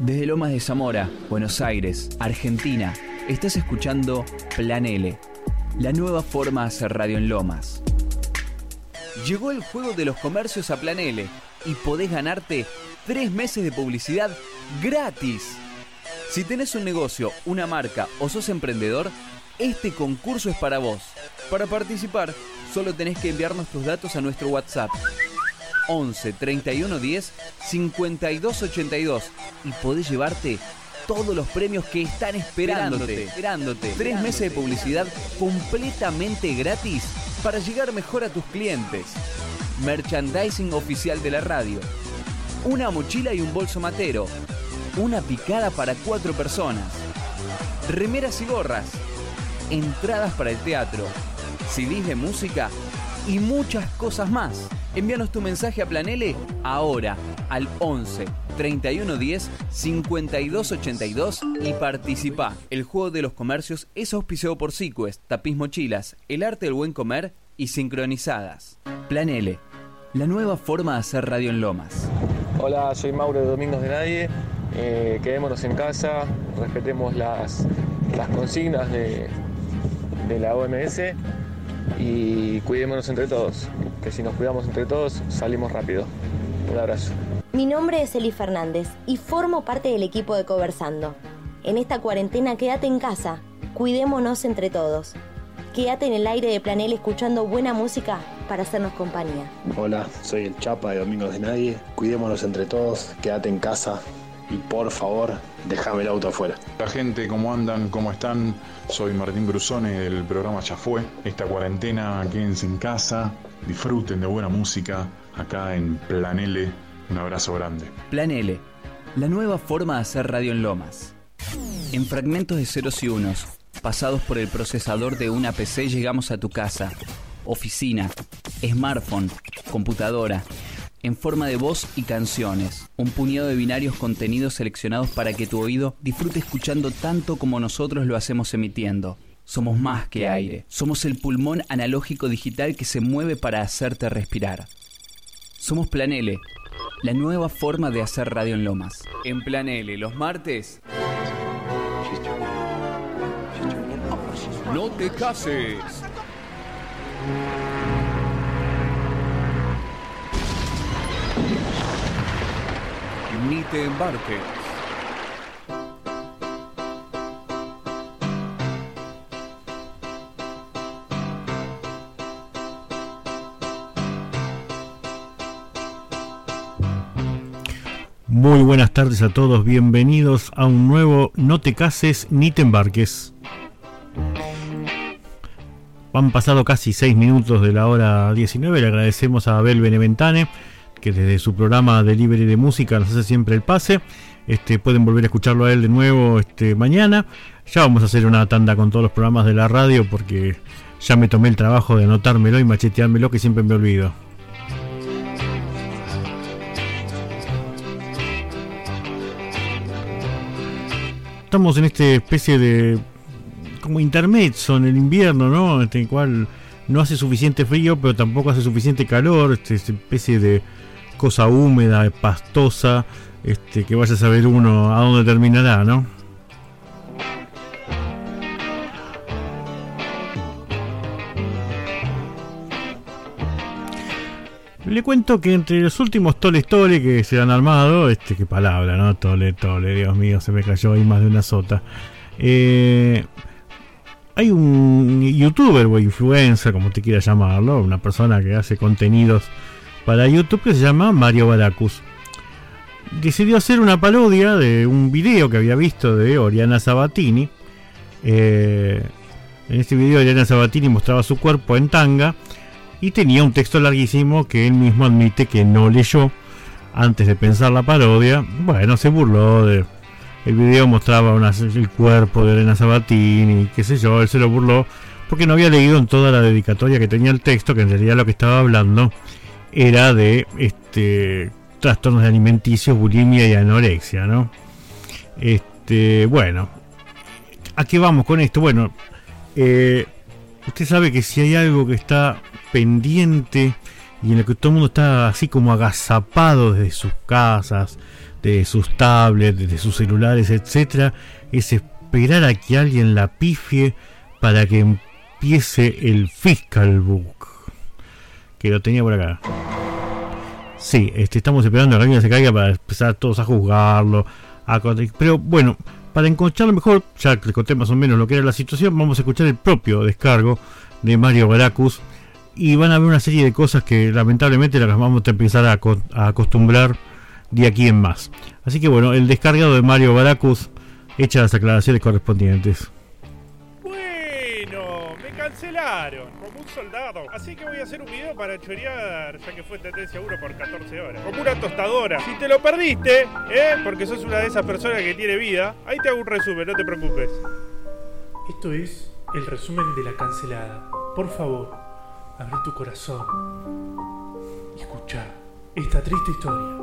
Desde Lomas de Zamora, Buenos Aires, Argentina, estás escuchando Plan L, la nueva forma de hacer radio en Lomas. Llegó el juego de los comercios a Plan L y podés ganarte tres meses de publicidad gratis. Si tenés un negocio, una marca o sos emprendedor, este concurso es para vos. Para participar, solo tenés que enviarnos tus datos a nuestro WhatsApp 11 31 10 52 82 y podés llevarte todos los premios que están esperándote. esperándote. Tres meses de publicidad completamente gratis para llegar mejor a tus clientes. Merchandising oficial de la radio. Una mochila y un bolso matero. Una picada para cuatro personas. Remeras y gorras. Entradas para el teatro. CDs de música y muchas cosas más. Envíanos tu mensaje a Planele ahora al 11 31 10 52 82 y participa. El juego de los comercios es auspiciado por Sequest, Tapiz Mochilas, El Arte del Buen Comer y Sincronizadas. Planele, la nueva forma de hacer radio en Lomas. Hola, soy Mauro de Domingos de Nadie. Eh, quedémonos en casa, respetemos las, las consignas de, de la OMS y cuidémonos entre todos, que si nos cuidamos entre todos salimos rápido. Un abrazo. Mi nombre es Eli Fernández y formo parte del equipo de Conversando. En esta cuarentena quédate en casa, cuidémonos entre todos. Quédate en el aire de Planel escuchando buena música para hacernos compañía. Hola, soy el Chapa de Domingos de Nadie. Cuidémonos entre todos, quédate en casa y por favor, déjame el auto afuera. La gente, ¿cómo andan? ¿Cómo están? Soy Martín Brusone del programa Ya Fue. Esta cuarentena, quédense en casa, disfruten de buena música acá en Plan L. Un abrazo grande. Plan L, la nueva forma de hacer radio en Lomas. En fragmentos de ceros y unos, pasados por el procesador de una PC, llegamos a tu casa, oficina, smartphone, computadora, en forma de voz y canciones. Un puñado de binarios contenidos seleccionados para que tu oído disfrute escuchando tanto como nosotros lo hacemos emitiendo. Somos más que aire. Somos el pulmón analógico digital que se mueve para hacerte respirar. Somos Plan L, la nueva forma de hacer radio en Lomas. En Plan L, los martes. No te cases. Ni te embarques. Muy buenas tardes a todos, bienvenidos a un nuevo No te cases ni te embarques. Han pasado casi 6 minutos de la hora 19, le agradecemos a Abel Beneventane que desde su programa Delivery de Música nos hace siempre el pase. Este, pueden volver a escucharlo a él de nuevo este, mañana. Ya vamos a hacer una tanda con todos los programas de la radio porque ya me tomé el trabajo de anotármelo y macheteármelo que siempre me olvido. Estamos en esta especie de como intermezzo en el invierno, ¿no? Este, en el cual no hace suficiente frío, pero tampoco hace suficiente calor, este, esta especie de cosa húmeda, pastosa, este, que vaya a saber uno a dónde terminará, ¿no? Le cuento que entre los últimos tole tole que se han armado, este, qué palabra, ¿no? Tole tole, Dios mío, se me cayó ahí más de una sota. Eh, hay un youtuber o influencer, como te quieras llamarlo, una persona que hace contenidos para YouTube que se llama Mario Baracus. Decidió hacer una parodia de un video que había visto de Oriana Sabatini. Eh, en este video Oriana Sabatini mostraba su cuerpo en tanga y tenía un texto larguísimo que él mismo admite que no leyó antes de pensar la parodia. Bueno, se burló de... El video mostraba el cuerpo de Oriana Sabatini, qué sé yo, él se lo burló porque no había leído en toda la dedicatoria que tenía el texto, que en realidad lo que estaba hablando era de este trastornos alimenticios, bulimia y anorexia, ¿no? Este, bueno, ¿a qué vamos con esto? Bueno, eh, usted sabe que si hay algo que está pendiente y en el que todo el mundo está así como agazapado desde sus casas, de sus tablets, de sus celulares, etcétera, es esperar a que alguien la pifie para que empiece el Fiscal Book. Que lo tenía por acá. Sí, este, estamos esperando a que alguien se caiga para empezar todos a juzgarlo. Pero bueno, para encontrarlo mejor, ya les conté más o menos lo que era la situación, vamos a escuchar el propio descargo de Mario Baracus. Y van a ver una serie de cosas que lamentablemente las vamos a empezar a, a acostumbrar de aquí en más. Así que bueno, el descargado de Mario Baracus echa las aclaraciones correspondientes. Bueno, me cancelaron soldado. Así que voy a hacer un video para chorear, ya que fue tendencia 1 por 14 horas. Como una tostadora. Si te lo perdiste, ¿eh? Porque sos una de esas personas que tiene vida, ahí te hago un resumen, no te preocupes. Esto es el resumen de la cancelada. Por favor, abre tu corazón y escucha esta triste historia.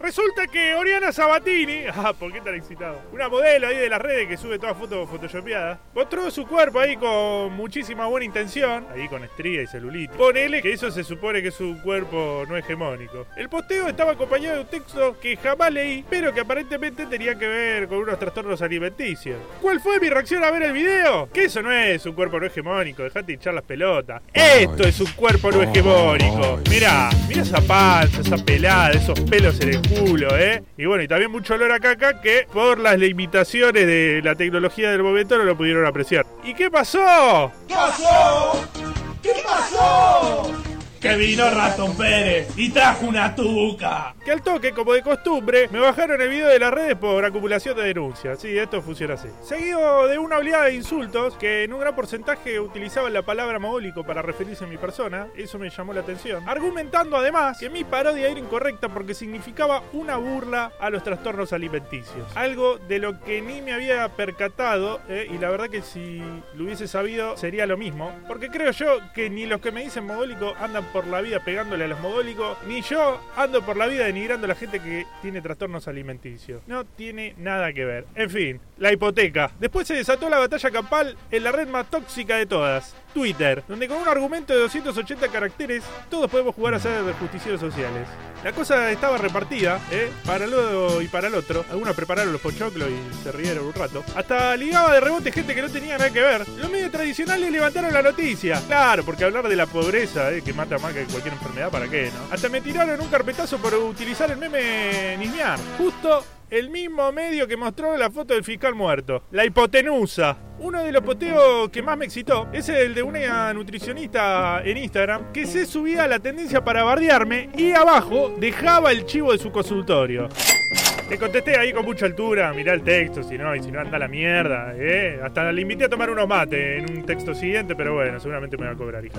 Resulta que Oriana Sabatini, ah, ¿por qué tan excitado? Una modelo ahí de las redes que sube todas fotos photoshopeadas, mostró su cuerpo ahí con muchísima buena intención, ahí con estría y celulitis. Ponele que eso se supone que es un cuerpo no hegemónico. El posteo estaba acompañado de un texto que jamás leí, pero que aparentemente tenía que ver con unos trastornos alimenticios. ¿Cuál fue mi reacción a ver el video? Que eso no es un cuerpo no hegemónico, dejate hinchar las pelotas. Esto es un cuerpo no hegemónico. Mirá, mirá esa panza, esa pelada, esos pelos en el ¿eh? Y bueno, y también mucho olor a caca que por las limitaciones de la tecnología del momento no lo pudieron apreciar. ¿Y qué pasó? ¿Qué pasó? ¿Qué pasó? Que vino Ratón Pérez y trajo una tuca. Que al toque, como de costumbre, me bajaron el video de las redes por acumulación de denuncias. Sí, esto funciona así. Seguido de una oleada de insultos que en un gran porcentaje utilizaban la palabra mogólico para referirse a mi persona, eso me llamó la atención. Argumentando además que mi parodia era incorrecta porque significaba una burla a los trastornos alimenticios. Algo de lo que ni me había percatado eh, y la verdad que si lo hubiese sabido sería lo mismo. Porque creo yo que ni los que me dicen mogólico andan por la vida pegándole a los mogólicos, ni yo ando por la vida denigrando a la gente que tiene trastornos alimenticios. No tiene nada que ver. En fin, la hipoteca. Después se desató la batalla campal en la red más tóxica de todas, Twitter, donde con un argumento de 280 caracteres todos podemos jugar a ser justicieros sociales. La cosa estaba repartida, ¿eh? Para el uno y para el otro. Algunos prepararon los pochoclos y se rieron un rato. Hasta ligaba de rebote gente que no tenía nada que ver. Los medios tradicionales levantaron la noticia. Claro, porque hablar de la pobreza, ¿eh? que mata más que cualquier enfermedad, ¿para qué, no? Hasta me tiraron un carpetazo por utilizar el meme Nismiar. Justo el mismo medio que mostró la foto del fiscal muerto, la hipotenusa. Uno de los poteos que más me excitó es el de una nutricionista en Instagram que se subía a la tendencia para bardearme y abajo dejaba el chivo de su consultorio. Le contesté ahí con mucha altura, mirá el texto, si no, y si no anda la mierda, ¿eh? Hasta le invité a tomar unos mates en un texto siguiente, pero bueno, seguramente me va a cobrar, hija.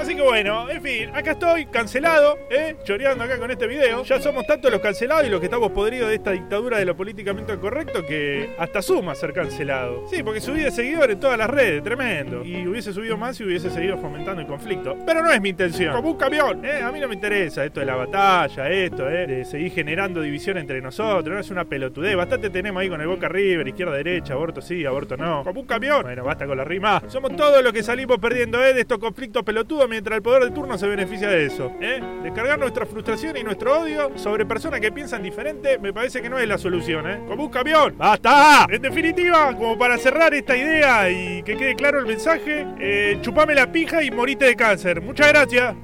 Así que bueno, en fin, acá estoy, cancelado, ¿eh? Choreando acá con este video. Ya somos tantos los cancelados y los que estamos podridos de esta dictadura de lo políticamente correcto que hasta suma ser cancelado. Sí, porque subí de seguidores en todas las redes, tremendo. Y hubiese subido más si hubiese seguido fomentando el conflicto. Pero no es mi intención. Como un camión, ¿eh? A mí no me interesa esto de la batalla, esto, ¿eh? De seguir generando división entre nosotros. No es una pelotudez. Bastante tenemos ahí con el Boca River, izquierda, derecha, aborto sí, aborto no. Como un camión. Bueno, basta con la rima. Somos todos los que salimos perdiendo, ¿eh? De estos conflictos pelotudos mientras el poder de turno se beneficia de eso. ¿eh? Descargar nuestra frustración y nuestro odio sobre personas que piensan diferente me parece que no es la solución. ¿eh? Como un camión. ¡Basta! En definitiva, como para cerrar esta idea y que quede claro el mensaje, eh, chupame la pija y morite de cáncer. Muchas gracias.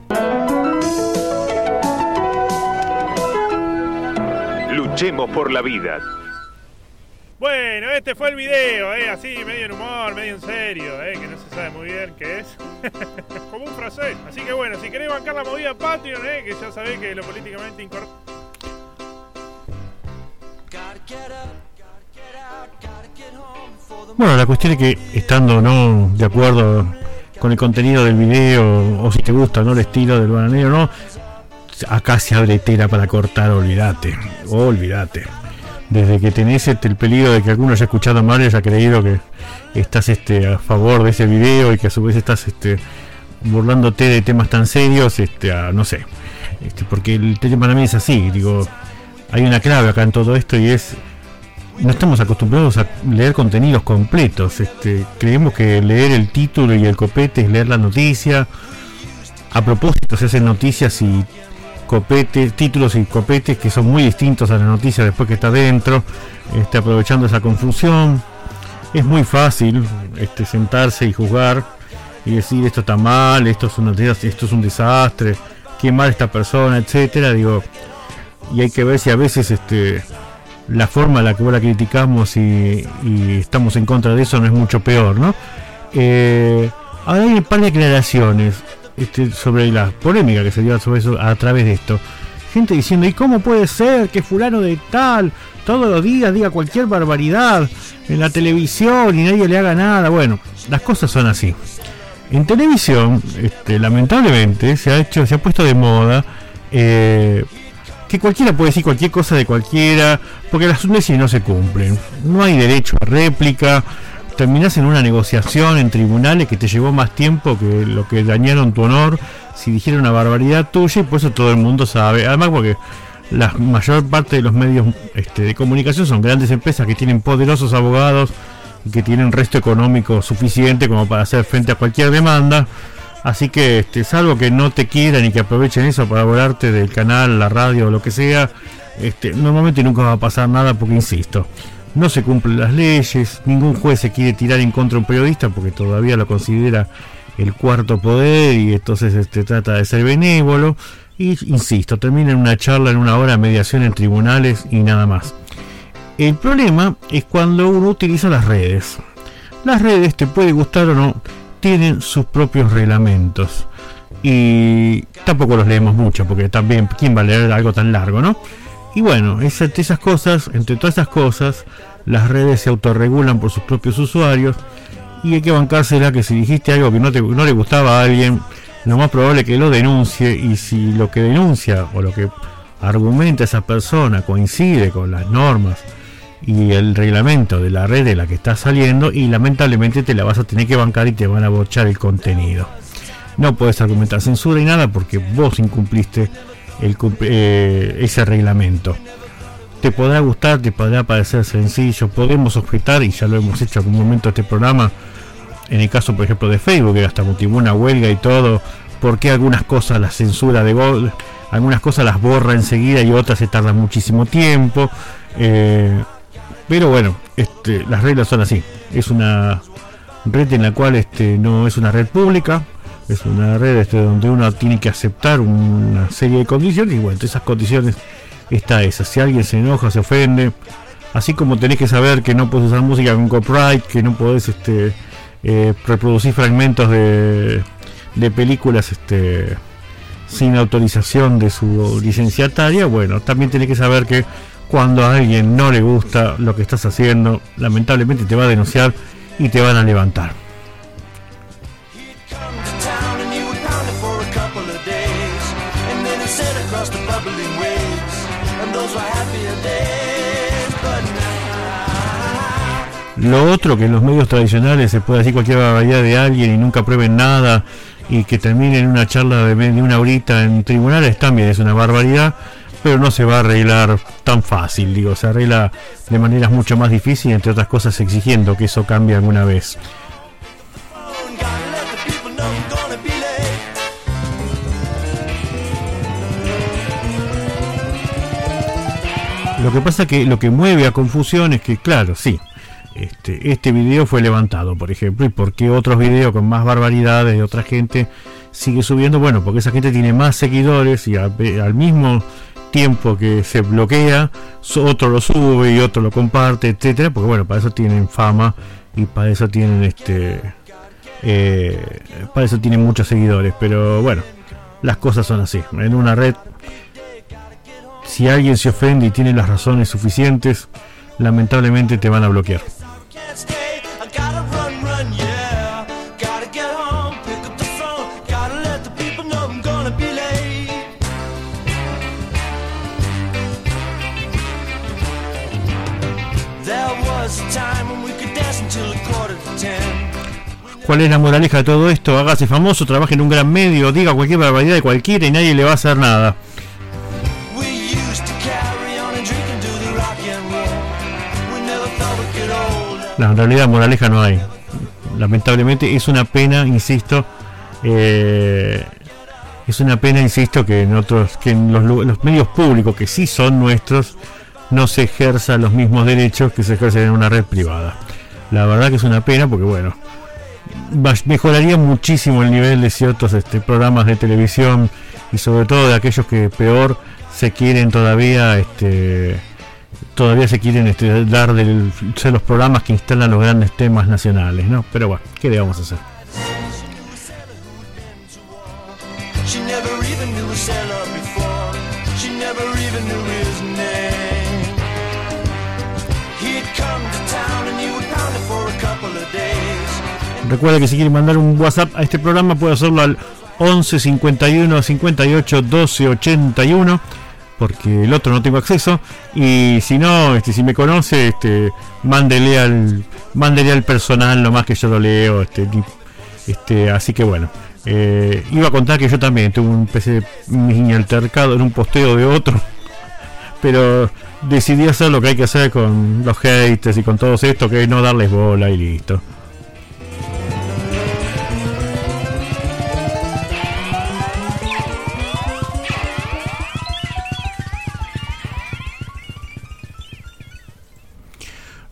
Luchemos por la vida. Bueno, este fue el video, ¿eh? así, medio en humor, medio en serio, ¿eh? que no se sabe muy bien qué es. Como un francés. Así que bueno, si querés bancar la movida Patreon, ¿eh? que ya sabés que lo políticamente incorrecto. Bueno, la cuestión es que estando no de acuerdo con el contenido del video, o si te gusta no el estilo del bananero, no, acá se abre tela para cortar, olvídate, olvídate desde que tenés este, el peligro de que alguno haya escuchado mal y haya creído que estás este, a favor de ese video y que a su vez estás este, burlándote de temas tan serios, no sé, porque el tema para mí es así, digo, hay una clave acá en todo esto y es, no estamos acostumbrados a leer contenidos completos, creemos que leer el título y el copete es leer la noticia, a propósito se hacen noticias y copetes, títulos y copetes que son muy distintos a la noticia después que está dentro, este, aprovechando esa confusión. Es muy fácil este, sentarse y juzgar y decir esto está mal, esto es, una, esto es un desastre, qué mal esta persona, etcétera. Digo, y hay que ver si a veces este, la forma en la que la criticamos y, estamos en contra de eso no es mucho peor, ¿no? Eh, ahora hay un par de aclaraciones este, sobre la polémica que se dio sobre eso a través de esto. Gente diciendo, ¿y cómo puede ser que fulano de tal todos los días diga cualquier barbaridad en la televisión y nadie le haga nada? Bueno, las cosas son así. En televisión, este, lamentablemente, se ha hecho, se ha puesto de moda eh, que cualquiera puede decir cualquier cosa de cualquiera, porque las leyes no se cumplen. No hay derecho a réplica, terminás en una negociación en tribunales que te llevó más tiempo que lo que dañaron tu honor si dijeron una barbaridad tuya y por eso todo el mundo sabe. Además porque la mayor parte de los medios este, de comunicación son grandes empresas que tienen poderosos abogados y que tienen resto económico suficiente como para hacer frente a cualquier demanda. Así que, este, salvo que no te quieran y que aprovechen eso para volarte del canal, la radio o lo que sea, este, normalmente nunca va a pasar nada porque, insisto, no se cumplen las leyes, ningún juez se quiere tirar en contra de un periodista porque todavía lo considera el cuarto poder y entonces este, trata de ser benévolo. Y insisto, termina en una charla en una hora mediación en tribunales y nada más. El problema es cuando uno utiliza las redes. Las redes, te puede gustar o no, tienen sus propios reglamentos. Y tampoco los leemos mucho, porque también, ¿quién va a leer algo tan largo, no? Y bueno, entre todas esas cosas, las redes se autorregulan por sus propios usuarios y hay que bancársela que si dijiste algo que no le gustaba a alguien, lo más probable es que lo denuncie y si lo que denuncia o lo que argumenta esa persona coincide con las normas y el reglamento de la red de la que está saliendo y lamentablemente te la vas a tener que bancar y te van a bochar el contenido. No puedes argumentar censura y nada porque vos incumpliste eh, ese reglamento. Te podrá gustar, te podrá parecer sencillo, podemos objetar, y ya lo hemos hecho en algún momento este programa, en el caso por ejemplo de Facebook, que hasta motivó una huelga y todo, porque algunas cosas la censura de Gol, algunas cosas las borra enseguida y otras se tardan muchísimo tiempo. Eh, pero bueno, este, las reglas son así. Es una red en la cual este, no es una red pública, es una red este, donde uno tiene que aceptar una serie de condiciones y bueno, esas condiciones está esa. Si alguien se enoja, se ofende, así como tenés que saber que no puedes usar música con copyright, que no podés este, eh, reproducir fragmentos de, de películas este, sin autorización de su licenciataria, bueno, también tenés que saber que cuando a alguien no le gusta lo que estás haciendo, lamentablemente te va a denunciar y te van a levantar. Lo otro que en los medios tradicionales se puede decir cualquier barbaridad de alguien y nunca prueben nada y que termine en una charla de, una horita en tribunales también es una barbaridad, pero no se va a arreglar tan fácil, digo, se arregla de maneras mucho más difíciles, entre otras cosas exigiendo que eso cambie alguna vez. Lo que pasa que lo que mueve a confusión es que, claro, sí, este, este video fue levantado, por ejemplo, y por qué otros videos con más barbaridades de otra gente sigue subiendo, bueno, porque esa gente tiene más seguidores y al, mismo tiempo que se bloquea, otro lo sube y otro lo comparte, etcétera, porque bueno, para eso tienen fama y para eso tienen este eh, para eso tienen muchos seguidores, pero bueno, las cosas son así. En una red si alguien se ofende y tiene las razones suficientes, lamentablemente te van a bloquear. ¿Cuál es la moraleja de todo esto? Hágase famoso, trabaje en un gran medio, diga cualquier barbaridad de cualquiera y nadie le va a hacer nada. En realidad moraleja no hay. Lamentablemente es una pena, insisto, eh, Es una pena, insisto, que en otros, que en los, los medios públicos que sí son nuestros, no se ejerzan los mismos derechos que se ejercen en una red privada. La verdad que es una pena porque bueno, mejoraría muchísimo el nivel de ciertos este, programas de televisión y sobre todo de aquellos que peor se quieren todavía este, todavía se quieren este, dar de los programas que instalan los grandes temas nacionales, ¿no? Pero bueno, ¿qué le vamos a hacer? Recuerda que si quiere mandar un WhatsApp a este programa puede hacerlo al 11 51 58 12 81 porque el otro no tengo acceso. Y si no este si me conoce este mándele al mándele al personal nomás que yo lo leo este, este así que bueno. Eh, iba a contar que yo también tuve un PC mini altercado en un posteo de otro pero decidí hacer lo que hay que hacer con los haters y con todo esto que es no darles bola y listo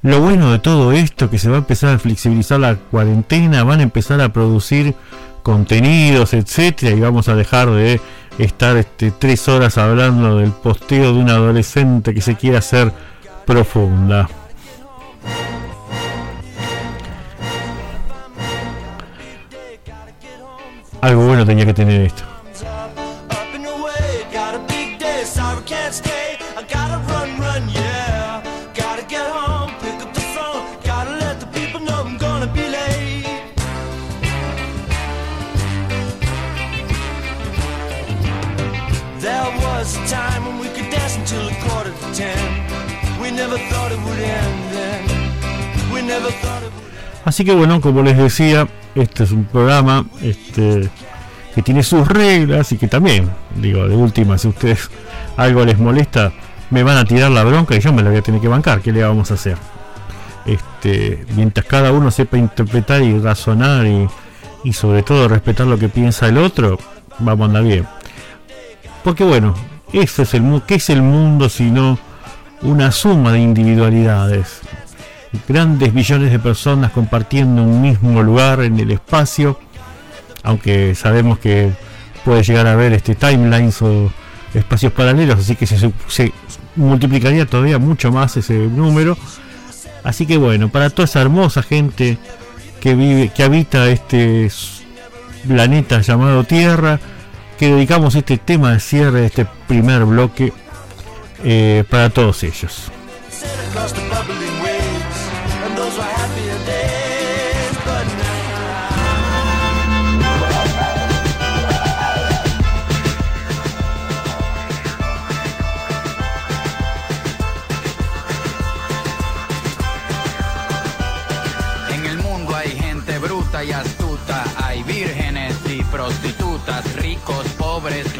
Lo bueno de todo esto que se va a empezar a flexibilizar la cuarentena, van a empezar a producir contenidos, etcétera, y vamos a dejar de estar este, tres horas hablando del posteo de un adolescente que se quiere hacer profunda. Algo bueno tenía que tener esto. Así que bueno, como les decía, este es un programa este, que tiene sus reglas y que también, digo, de última, si ustedes algo les molesta, me van a tirar la bronca y yo me la voy a tener que bancar. ¿Qué le vamos a hacer? Este, mientras cada uno sepa interpretar y razonar y, y sobre todo respetar lo que piensa el otro, vamos a andar bien. Porque bueno, eso es el ¿qué es el mundo sino una suma de individualidades? Grandes millones de personas compartiendo un mismo lugar en el espacio, aunque sabemos que puede llegar a haber este timelines o espacios paralelos, así que se, multiplicaría todavía mucho más ese número. Así que bueno, para toda esa hermosa gente que vive, que habita este planeta llamado Tierra, que dedicamos este tema de cierre de este primer bloque eh, para todos ellos. Ricos,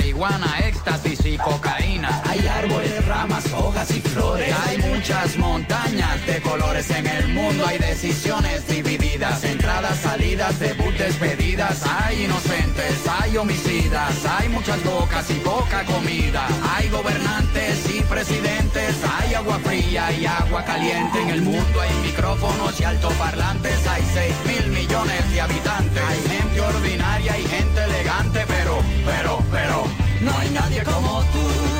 marihuana, éxtasis y cocaína. Hay árboles, ramas, hojas y flores. Hay muchas montañas de colores en el mundo. Hay decisiones divididas, entradas, salidas, debut, despedidas. Hay inocentes, hay homicidas. Hay muchas bocas y poca comida. Hay gobernantes y presidentes. Hay agua fría y agua caliente. En el mundo hay micrófonos y altoparlantes. Hay 6 mil millones de habitantes. Hay gente ordinaria y gente elegante, pero, pero, pero, no hay nadie como tú.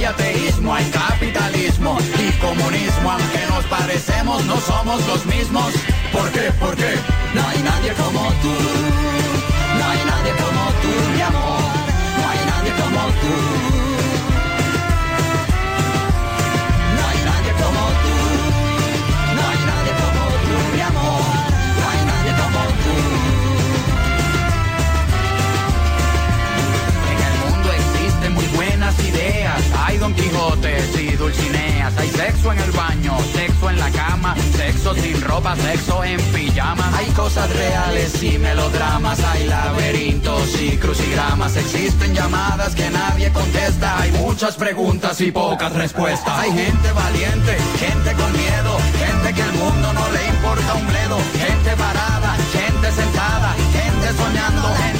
hay ateísmo, hay capitalismo y comunismo. Aunque nos parecemos, no somos los mismos. ¿Por qué? ¿Por qué? No hay nadie como tú. No hay nadie como tú, mi amor. No hay nadie como tú. Don Quijotes y Dulcineas. Hay sexo en el baño, sexo en la cama, sexo sin ropa, sexo en pijama. Hay cosas reales y melodramas. Hay laberintos y crucigramas. Existen llamadas que nadie contesta. Hay muchas preguntas y pocas respuestas. Hay gente valiente, gente con miedo, gente que al mundo no le importa un bledo. Gente parada, gente sentada, gente soñando, gente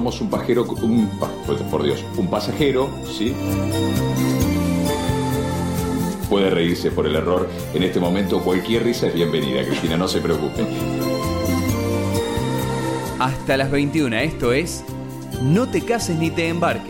Somos un pajero, un, por Dios, un pasajero, ¿sí? Puede reírse por el error. En este momento cualquier risa es bienvenida, Cristina, no se preocupe. Hasta las 21, esto es No te cases ni te embarques.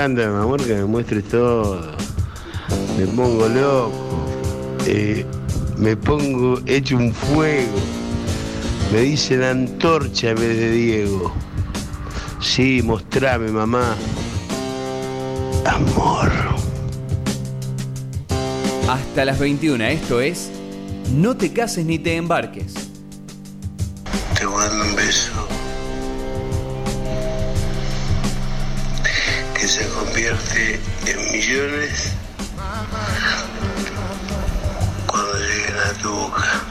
encanta, mi amor, que me muestres todo. Me pongo loco. Eh, me pongo hecho un fuego. Me dice la antorcha en vez de Diego. Sí, mostrame, mamá. Amor. Hasta las 21, esto es No te cases ni te embarques. to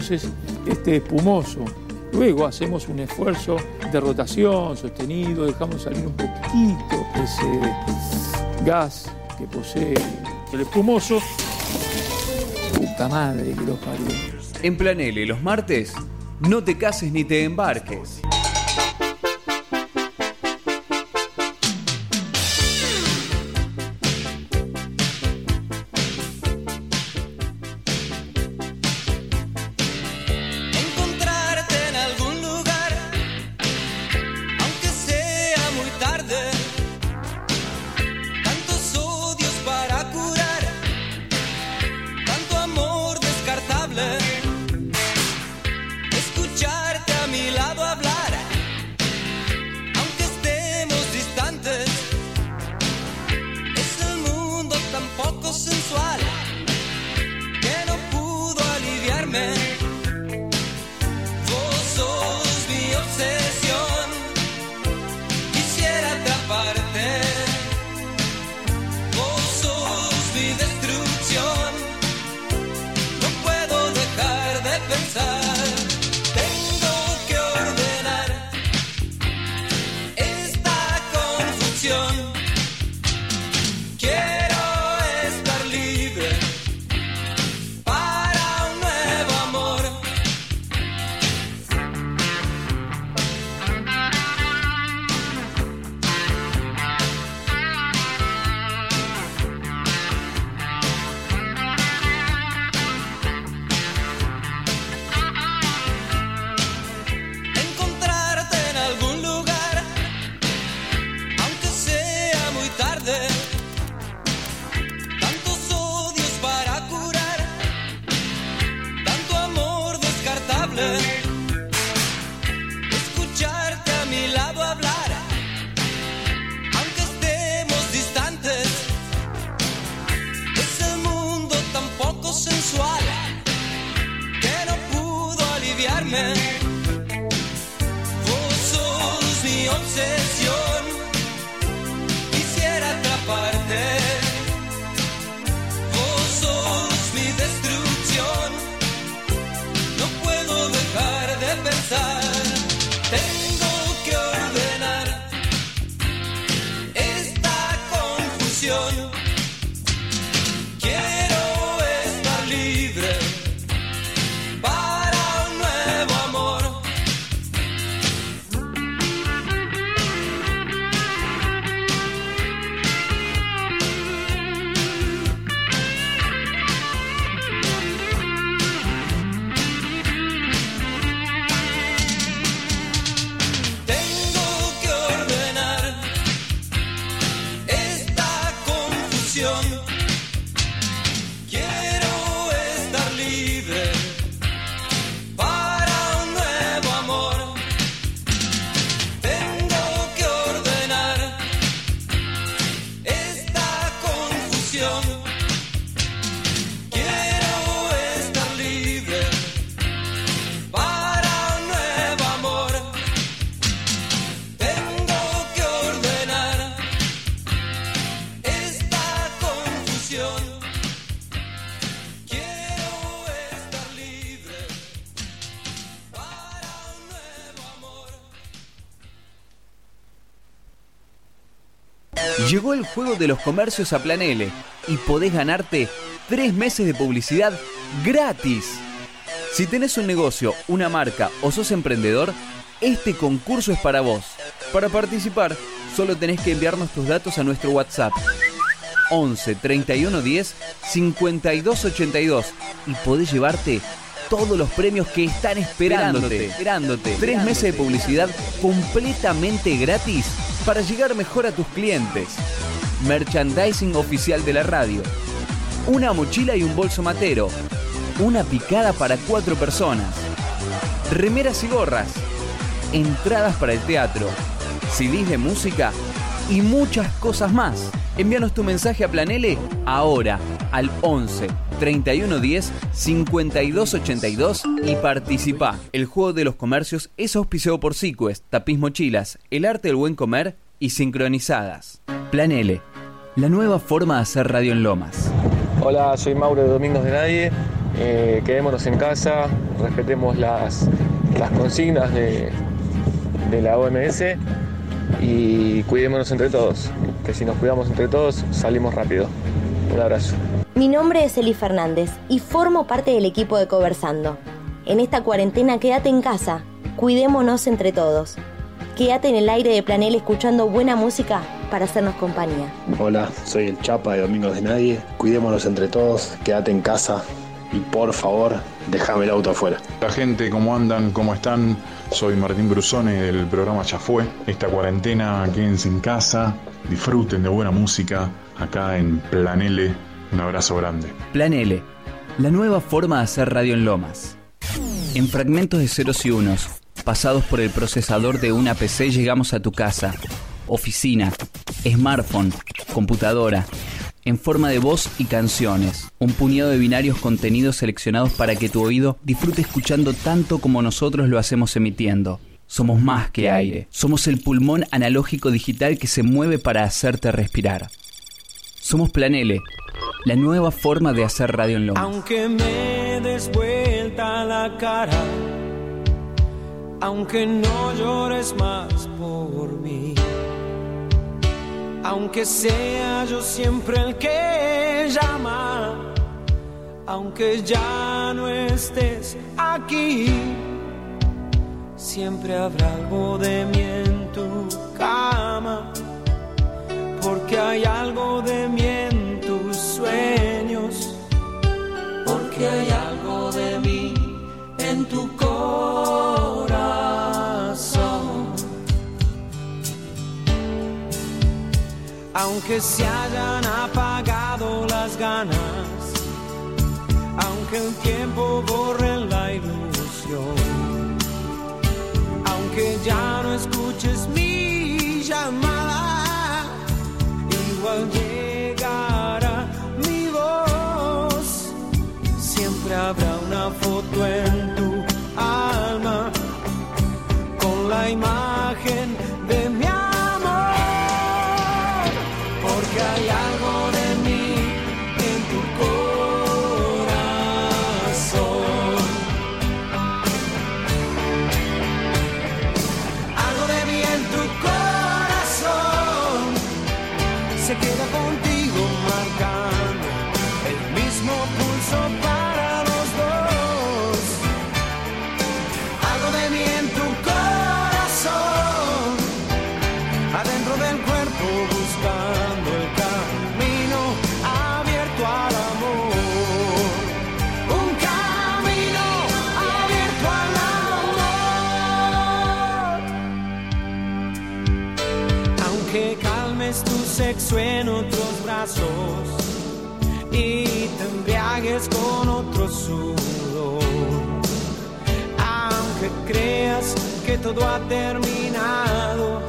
entonces este espumoso. Luego hacemos un esfuerzo de rotación sostenido, dejamos salir un poquitito ese gas que posee el espumoso. Puta madre que los parió. En Planele, los martes, no te cases ni te embarques. Confusión. Juego de los comercios a Planele y podés ganarte tres meses de publicidad gratis. Si tenés un negocio, una marca o sos emprendedor, este concurso es para vos. Para participar, solo tenés que enviarnos tus datos a nuestro WhatsApp 11 31 10 52 82 y podés llevarte todos los premios que están esperándote. Esperándote. Tres meses de publicidad completamente gratis para llegar mejor a tus clientes. Merchandising oficial de la radio. Una mochila y un bolso matero. Una picada para cuatro personas. Remeras y gorras. Entradas para el teatro. CDs de música y muchas cosas más. Envíanos tu mensaje a Planele ahora al 11 3110 5282 y participa. El juego de los comercios es auspiciado por Sequest, Tapiz Mochilas, El Arte del Buen Comer y Sincronizadas. Planele, la nueva forma de hacer radio en Lomas. Hola, soy Mauro de Domingos de Nadie. Eh, quedémonos en casa, respetemos las, las consignas de, de la OMS y cuidémonos entre todos. Que si nos cuidamos entre todos, salimos rápido. Un abrazo. Mi nombre es Eli Fernández y formo parte del equipo de Conversando. En esta cuarentena quédate en casa, cuidémonos entre todos. Quédate en el aire de Planel escuchando buena música para hacernos compañía. Hola, soy el Chapa de Domingos de Nadie. Cuidémonos entre todos, quédate en casa y por favor, déjame el auto afuera. La gente, ¿cómo andan? ¿Cómo están? Soy Martín Brusone del programa Ya Fue. Esta cuarentena, quédense en casa, disfruten de buena música acá en Plan L. Un abrazo grande. Plan L, la nueva forma de hacer radio en Lomas. En fragmentos de ceros y unos, pasados por el procesador de una PC, llegamos a tu casa, oficina, smartphone, computadora, en forma de voz y canciones. Un puñado de binarios contenidos seleccionados para que tu oído disfrute escuchando tanto como nosotros lo hacemos emitiendo. Somos más que aire. Somos el pulmón analógico digital que se mueve para hacerte respirar. Somos Plan L, la nueva forma de hacer radio en Lomas. Aunque me des vuelta la cara, aunque no llores más por mí, aunque sea yo siempre el que llama, aunque ya no estés aquí, siempre habrá algo de mí en tu cama, porque hay algo de mí Aunque se hayan apagado las ganas, aunque el tiempo borre la ilusión, aunque ya no escuches mi llamada, igual llegará mi voz. Siempre habrá una foto en tu alma con la imagen y te embriagues con otro sudor. Aunque creas que todo ha terminado,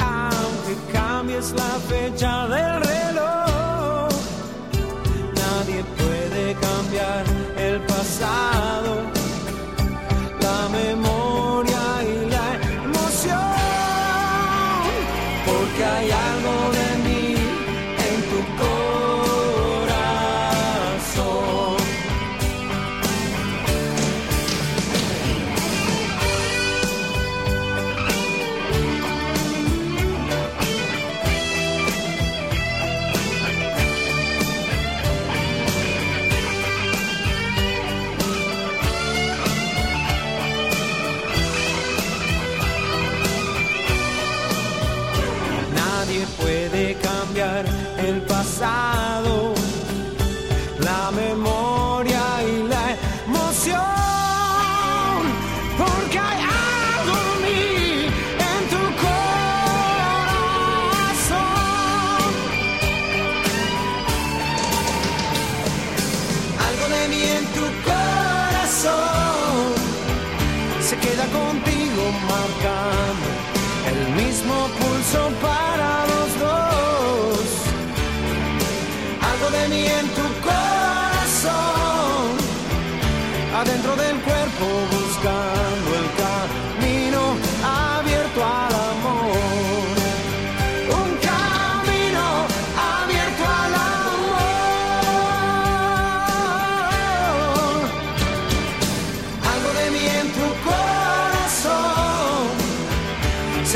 aunque cambies la fecha del reloj, nadie puede cambiar el pasado, la memoria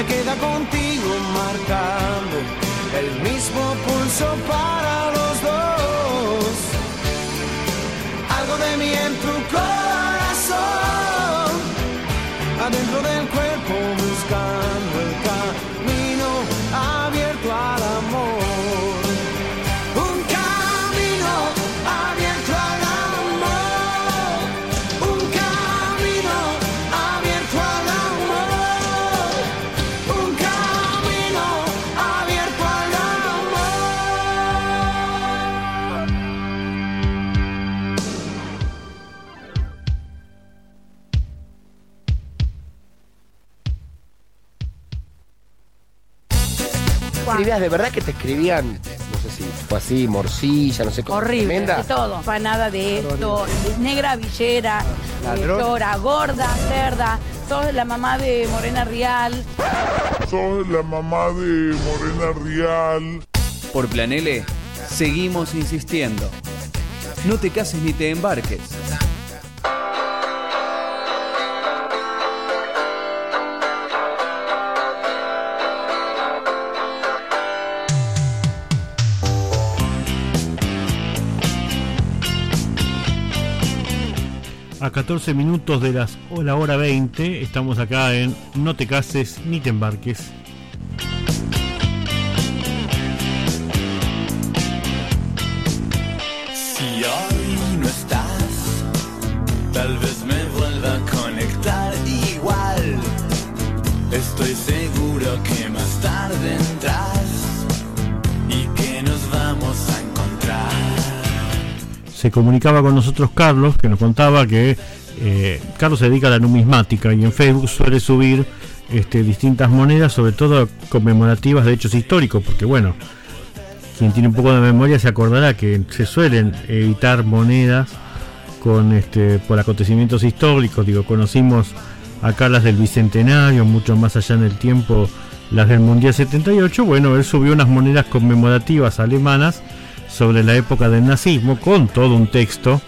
se queda contigo. ¿De verdad que te escribían? No sé si fue así, morcilla, no sé cómo. Horrible, tremenda? de todo. Panada de esto, negra villera, chora, gorda, cerda. Sos la mamá de Morena Rial. Sos la mamá de Morena Rial. Por Planele, seguimos insistiendo. No te cases ni te embarques. 14 minutos de las, o la hora 20, estamos acá en No te cases ni te embarques. Si hoy no estás, tal vez me vuelva a conectar igual. Estoy seguro que más tarde entras y que nos vamos a encontrar. Se comunicaba con nosotros Carlos, que nos contaba que eh, Carlos se dedica a la numismática y en Facebook suele subir este, distintas monedas, sobre todo conmemorativas de hechos históricos, porque bueno, quien tiene un poco de memoria se acordará que se suelen editar monedas con este por acontecimientos históricos, digo, conocimos acá las del Bicentenario, mucho más allá en el tiempo las del Mundial 78, bueno, él subió unas monedas conmemorativas alemanas sobre la época del nazismo con todo un texto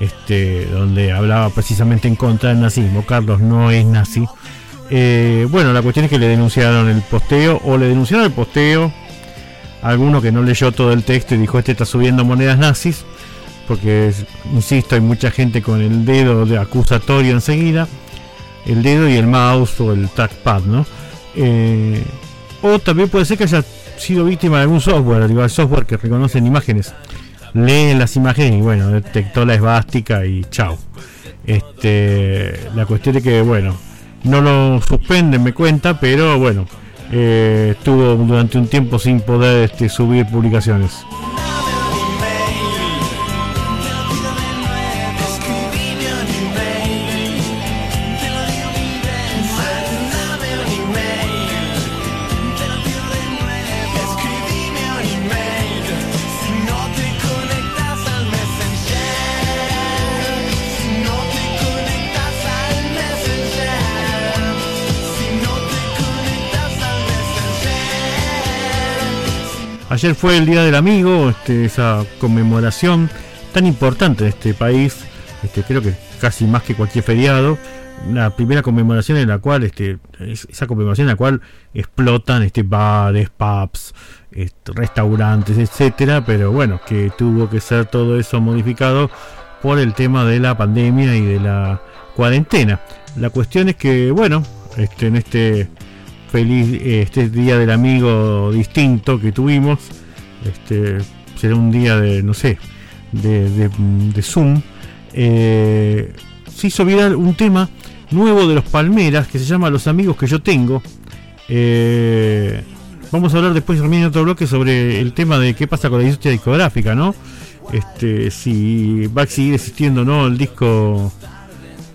este, donde hablaba precisamente en contra del nazismo. Carlos no es nazi. Eh, bueno, la cuestión es que le denunciaron el posteo o le denunciaron el posteo a alguno que no leyó todo el texto y dijo este está subiendo monedas nazis porque insisto hay mucha gente con el dedo de acusatorio enseguida el dedo y el mouse o el trackpad no Eh, o también puede ser que haya sido víctima de algún software el software que reconocen imágenes leen las imágenes y bueno detectó la esvástica y chao. Este la cuestión es que bueno no lo suspenden me cuenta pero bueno eh, estuvo durante un tiempo sin poder este, subir publicaciones Ayer fue el Día del Amigo, este, esa conmemoración tan importante de este país, este, creo que casi más que cualquier feriado, la primera conmemoración en la cual, este, es- esa conmemoración en la cual explotan este, bares, pubs, este, restaurantes, etcétera, pero bueno, que tuvo que ser todo eso modificado por el tema de la pandemia y de la cuarentena. La cuestión es que, bueno, este, en este feliz este día del amigo distinto que tuvimos. Este será un día de, no sé, de, Zoom. Eh, se hizo viral un tema nuevo de los Palmeras que se llama Los amigos que yo tengo. Eh, vamos a hablar después también en otro bloque sobre el tema de qué pasa con la industria discográfica, ¿no? Este, si va a seguir existiendo no el disco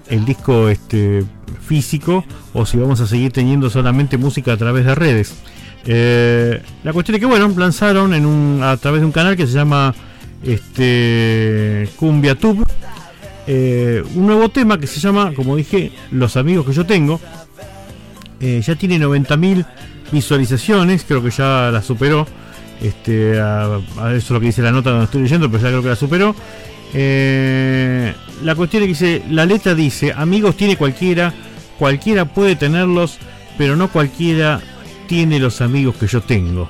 el disco este físico o si vamos a seguir teniendo solamente música a través de redes. Eh, la cuestión es que bueno, lanzaron en un, a través de un canal que se llama este Cumbia Tube eh, un nuevo tema que se llama, como dije, Los amigos que yo tengo. Eh, ya tiene 90.000 visualizaciones, creo que ya la superó. Este, eso es lo que dice la nota donde estoy leyendo, pero ya creo que la superó. La cuestión es que dice, la letra dice, amigos tiene cualquiera, cualquiera puede tenerlos, pero no cualquiera tiene los amigos que yo tengo.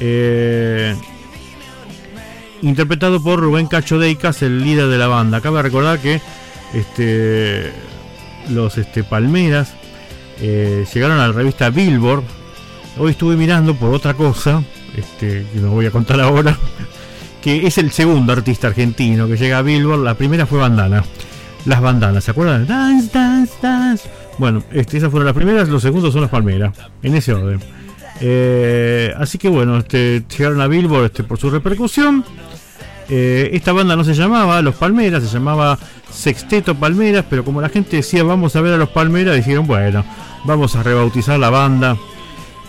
Eh, interpretado por Rubén Cacho Deicas, el líder de la banda. Cabe recordar que este, los este, Palmeras eh, llegaron a la revista Billboard. Hoy estuve mirando por otra cosa, este, que no voy a contar ahora, que es el segundo artista argentino que llega a Billboard. La primera fue Bandana. Las bandanas, ¿se acuerdan? Dance, dance, dance. Bueno, este, esas fueron las primeras, los segundos son las Palmeras, en ese orden. Eh, así que bueno, este, llegaron a Billboard este, por su repercusión. Eh, esta banda no se llamaba Los Palmeras, se llamaba Sexteto Palmeras, pero como la gente decía vamos a ver a los Palmeras, dijeron bueno, vamos a rebautizar la banda.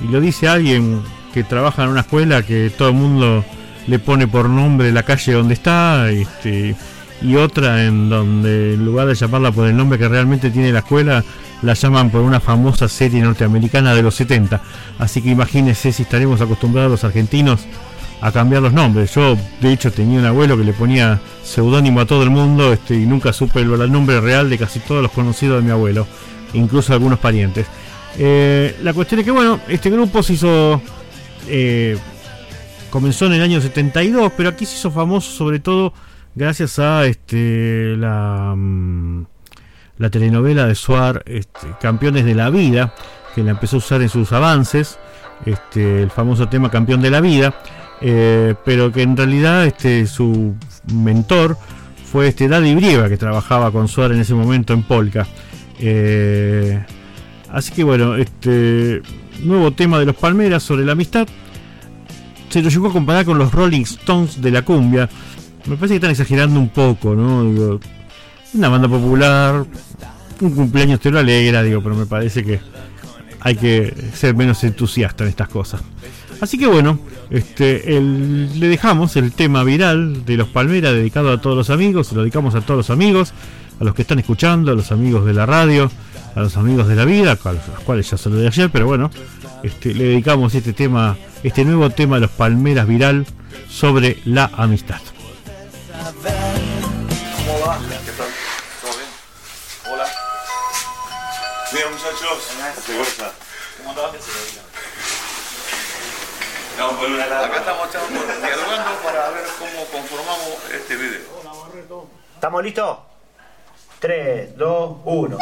Y lo dice alguien que trabaja en una escuela que todo el mundo le pone por nombre la calle donde está, este, y otra en donde en lugar de llamarla por el nombre que realmente tiene la escuela, la llaman por una famosa serie norteamericana de los 70. Así que imagínense si estaremos acostumbrados los argentinos a cambiar los nombres. Yo, de hecho, tenía un abuelo que le ponía seudónimo a todo el mundo este, y nunca supe el, nombre real de casi todos los conocidos de mi abuelo, incluso algunos parientes. Eh, la cuestión es que, bueno, este grupo se hizo. eh, comenzó en el año 72, pero aquí se hizo famoso sobre todo gracias a este, la, mm, la telenovela de Suar, este, Campeones de la Vida, que la empezó a usar en sus avances, este, el famoso tema Campeón de la Vida, eh, pero que en realidad este, su mentor fue este Daddy Brieva, que trabajaba con Suar en ese momento en Polka. Eh, así que bueno, este nuevo tema de los Palmeras sobre la amistad se lo llegó a comparar con los Rolling Stones de la cumbia. Me parece que están exagerando un poco, ¿no? Digo, una banda popular, un cumpleaños te lo alegra, digo, pero me parece que hay que ser menos entusiasta en estas cosas. Así que bueno, este, le dejamos el tema viral de los Palmeras dedicado a todos los amigos, lo dedicamos a todos los amigos, a los que están escuchando, a los amigos de la radio, a los amigos de la vida, a los, a los cuales ya saludé ayer, pero bueno, este, le dedicamos este tema, este nuevo tema de los Palmeras viral sobre la amistad. ¿Cómo va? ¿Qué tal? ¿Todo bien? Hola. Bien, muchachos. ¿Qué cosa? ¿Cómo andás? No, pues, acá estamos estamos dialogando para ver cómo conformamos este video. ¿Estamos listos? 3, 2, 1.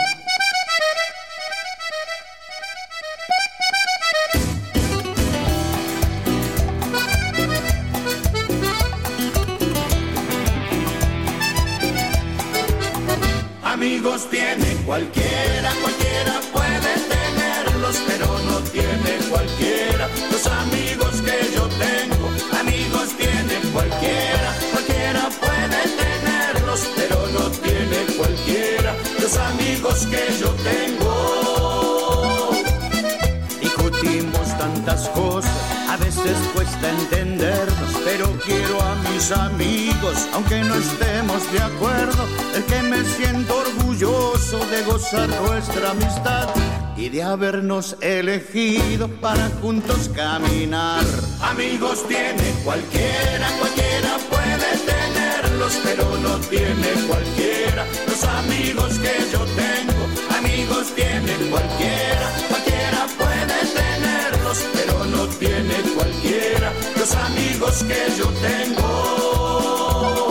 Entendernos, pero quiero a mis amigos, aunque no estemos de acuerdo, el que me siento orgulloso de gozar nuestra amistad y de habernos elegido para juntos caminar. Amigos tiene cualquiera, cualquiera puede tenerlos, pero no tiene cualquiera. Los amigos que yo tengo, amigos tiene cualquiera, cualquiera tiene cualquiera. Los amigos que yo tengo.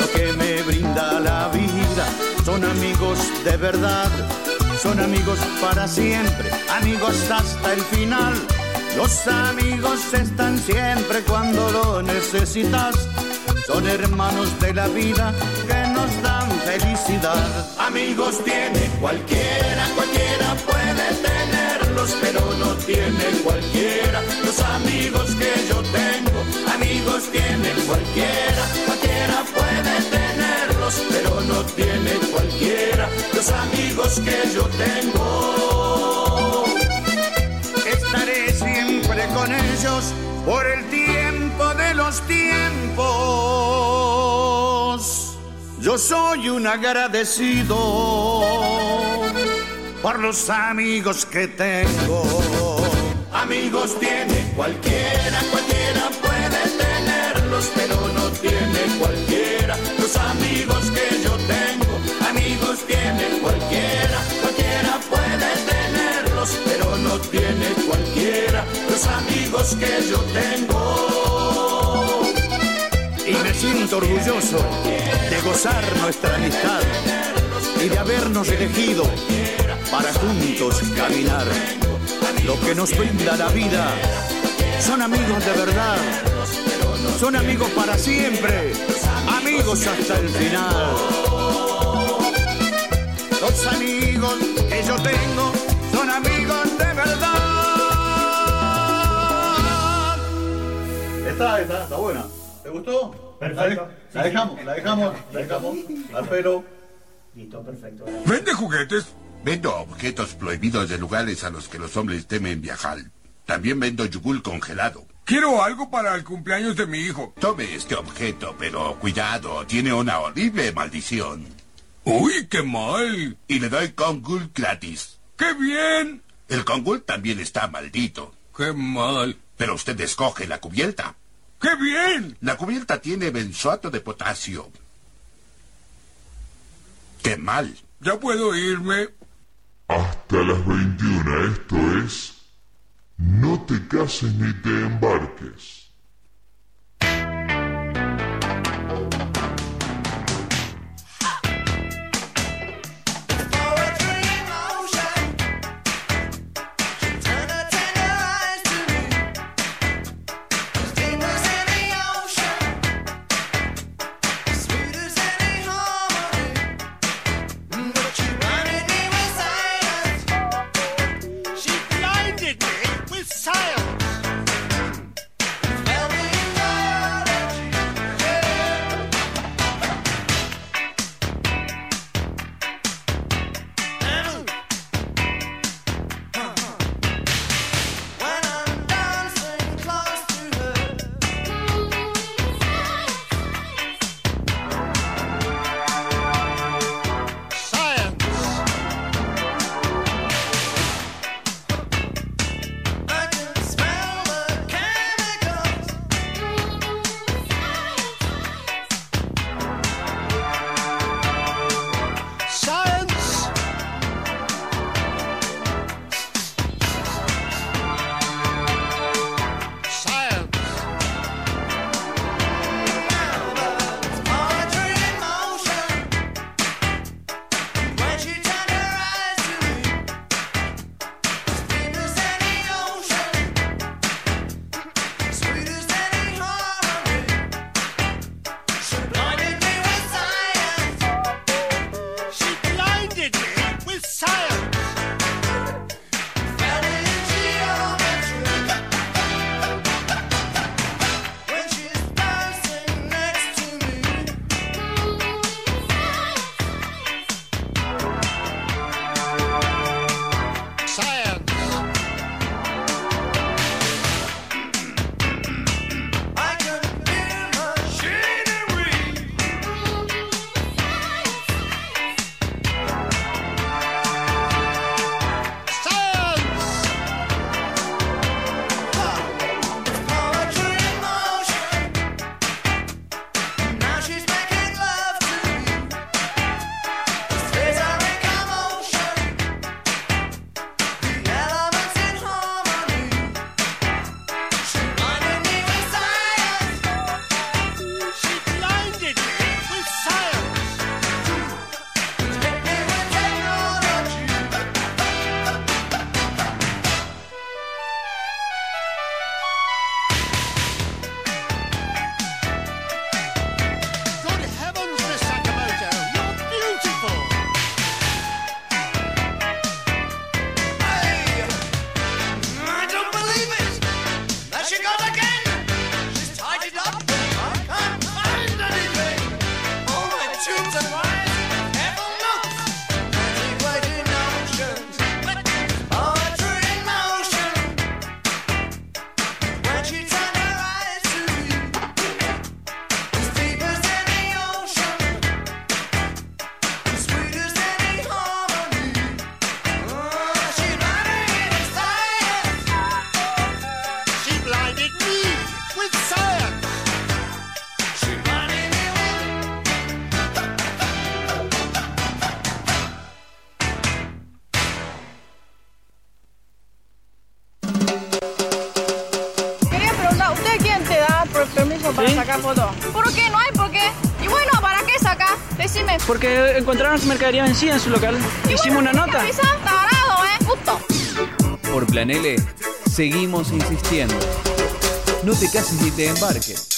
Lo que me brinda la vida son amigos de verdad, son amigos para siempre, amigos hasta el final. Los amigos están siempre cuando lo necesitas, son hermanos de la vida que nos dan felicidad. Amigos tiene cualquiera, cualquiera puede tenerlos, pero no tiene cualquiera. Los amigos que yo tengo, amigos tiene cualquiera, cualquiera puede tenerlos, pero no tiene cualquiera. Los amigos que yo tengo. Estaré siempre con ellos por el de los tiempos. Yo soy un agradecido por los amigos que tengo. Amigos tiene cualquiera, cualquiera puede tenerlos, pero no tiene cualquiera. Los amigos que yo tengo, amigos tiene cualquiera, cualquiera puede tenerlos, pero no tiene cualquiera. Los amigos que yo tengo. Y me siento orgulloso de gozar nuestra amistad y de habernos elegido para juntos caminar. Lo que nos brinda la vida son amigos de verdad, son amigos para siempre, amigos hasta el final. Los amigos que yo tengo son amigos de verdad. Está, está, está buena. ¿Te gustó? Perfecto. La, de- la dejamos, la dejamos, la dejamos. Al pelo. Listo, perfecto. ¿Vende juguetes? Vendo objetos prohibidos de lugares a los que los hombres temen viajar. También vendo yugul congelado. Quiero algo para el cumpleaños de mi hijo. Tome este objeto, pero cuidado, tiene una horrible maldición. Uy, qué mal. Y le doy Kongul gratis. ¡Qué bien! El Kongul también está maldito. ¡Qué mal! Pero usted escoge la cubierta. ¡Qué bien! La cubierta tiene benzoato de potasio. ¡Qué mal! ¿Ya puedo irme? Hasta las 21 esto es... No te cases ni te embarques. Porque encontraron su mercadería vencida en su local. Hicimos una nota. ¿Qué avisa? Tarado, ¿eh? Justo. Por Plan L, seguimos insistiendo. No te cases ni te embarques.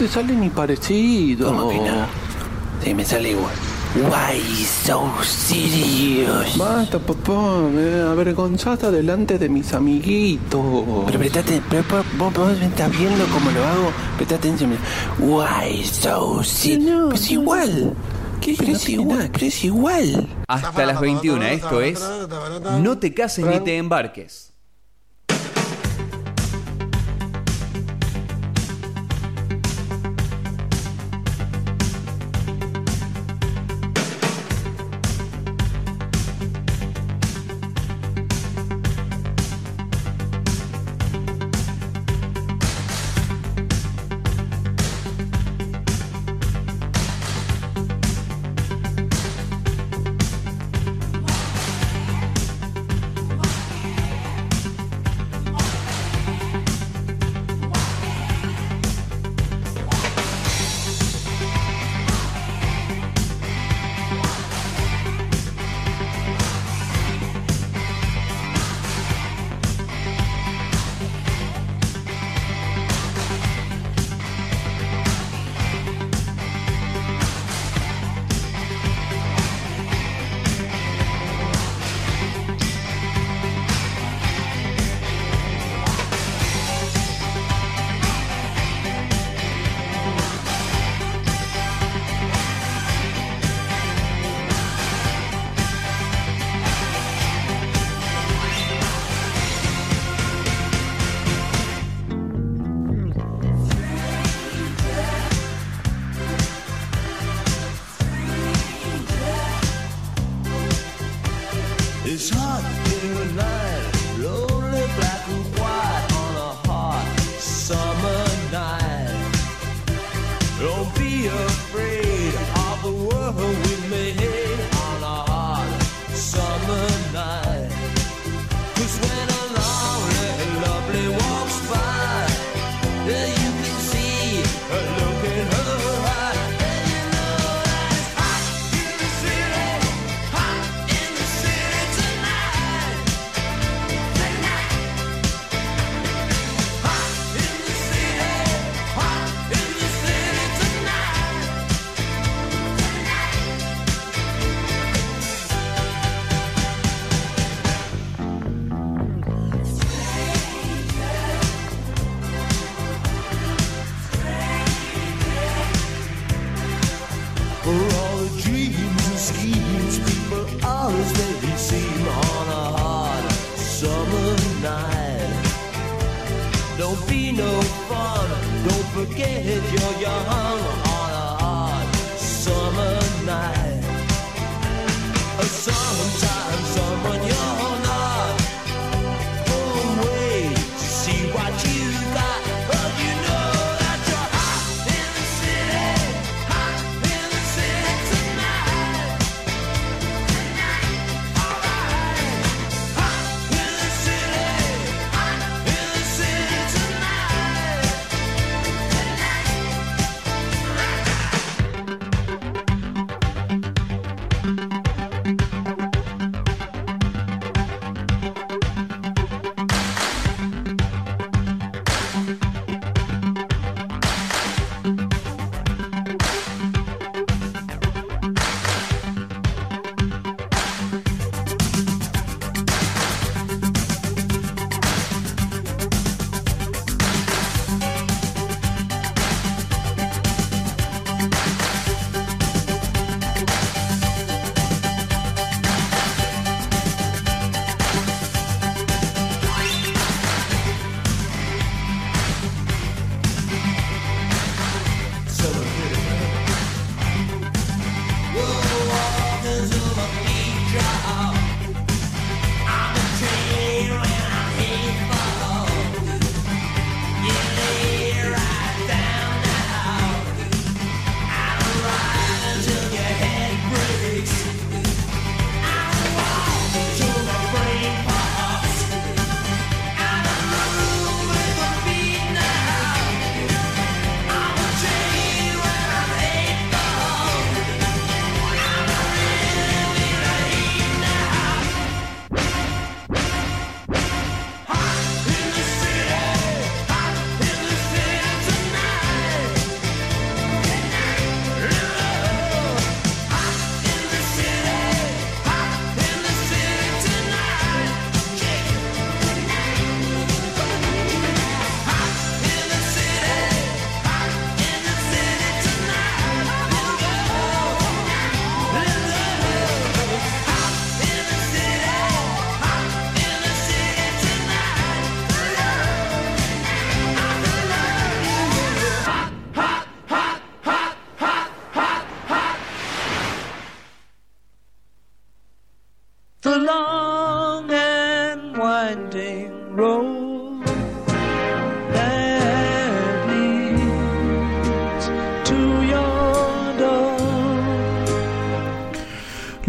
te sale ni parecido. ¿Cómo que no? Sí, me sale igual. Why so serious? Basta, papá. Me eh, avergonzaste delante de mis amiguitos. Pero prestate, pero vos, me estás viendo cómo lo hago. Presta atención. mira. Why so serious? No, pues no, igual. ¿Qué? Pero, es, no igual, pero es igual. Hasta las 21, esto es No te cases ni te embarques.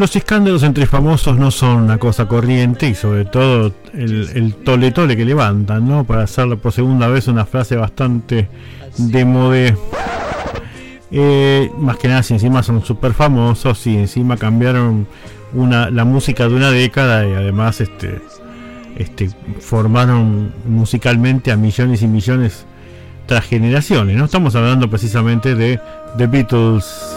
Los escándalos entre famosos no son una cosa corriente y sobre todo el, el tole tole que levantan, ¿no? Para hacerlo por segunda vez una frase bastante de modé. Eh, más que nada si encima son súper famosos y encima cambiaron una, la música de una década y además este, este, formaron musicalmente a millones y millones tras generaciones. No estamos hablando precisamente de The Beatles.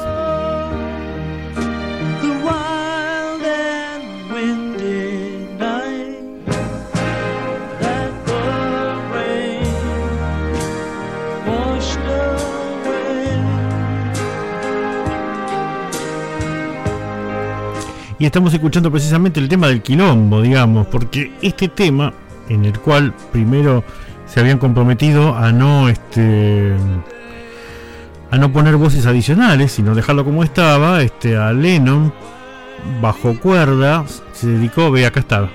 Y estamos escuchando precisamente el tema del quilombo, digamos, porque este tema en el cual primero se habían comprometido a no este a no poner voces adicionales, sino dejarlo como estaba, este a Lennon bajo cuerda se dedicó, ve acá está.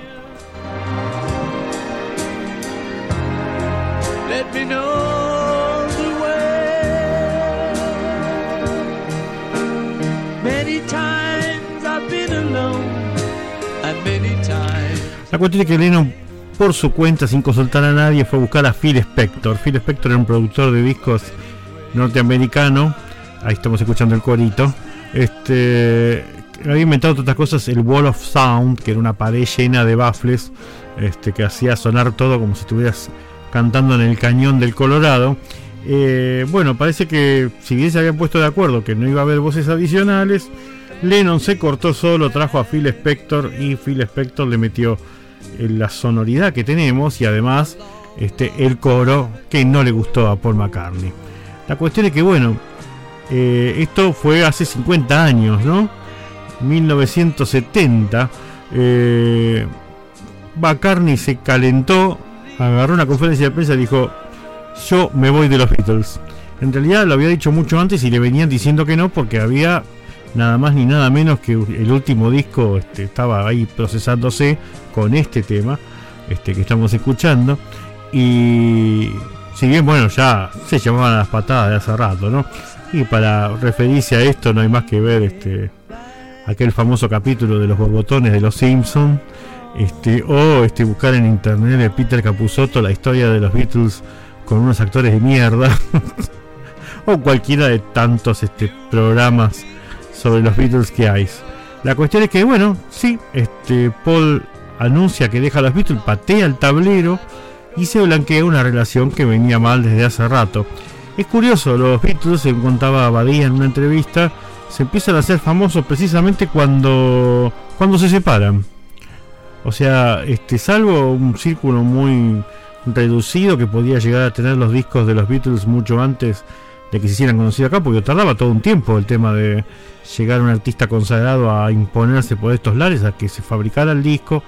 Cuestión es que Lennon por su cuenta, sin consultar a nadie, fue a buscar a Phil Spector. Phil Spector era un productor de discos norteamericano. Ahí estamos escuchando el corito. Este había inventado otras cosas el Wall of Sound, que era una pared llena de baffles, este, que hacía sonar todo como si estuvieras cantando en el cañón del Colorado. Eh, bueno, parece que si bien se habían puesto de acuerdo que no iba a haber voces adicionales, Lennon se cortó solo, trajo a Phil Spector y Phil Spector le metió la sonoridad que tenemos y además este, el coro que no le gustó a Paul McCartney. La cuestión es que, bueno, eh, esto fue hace 50 años, ¿no? 1970. Eh, McCartney se calentó, agarró una conferencia de prensa y dijo, yo me voy de los Beatles. En realidad lo había dicho mucho antes y le venían diciendo que no porque había nada más ni nada menos que el último disco este, estaba ahí procesándose con este tema este, que estamos escuchando. Y si bien, bueno, ya se llamaban a las patadas de hace rato, ¿no? Y para referirse a esto no hay más que ver este aquel famoso capítulo de los borbotones de los Simpsons. Este, o este, buscar en internet de Peter Capusotto la historia de los Beatles con unos actores de mierda. o cualquiera de tantos este, programas sobre los Beatles que hay. La cuestión es que, bueno, sí, este, Paul anuncia que deja a los Beatles, patea el tablero y se blanquea una relación que venía mal desde hace rato. Es curioso, los Beatles, se contaba Badía en una entrevista, se empiezan a hacer famosos precisamente cuando, cuando se separan. O sea, este, salvo un círculo muy reducido que podía llegar a tener los discos de los Beatles mucho antes de que se hicieran conocidos acá, porque tardaba todo un tiempo el tema de llegar un artista consagrado a imponerse por estos lares, a que se fabricara el disco.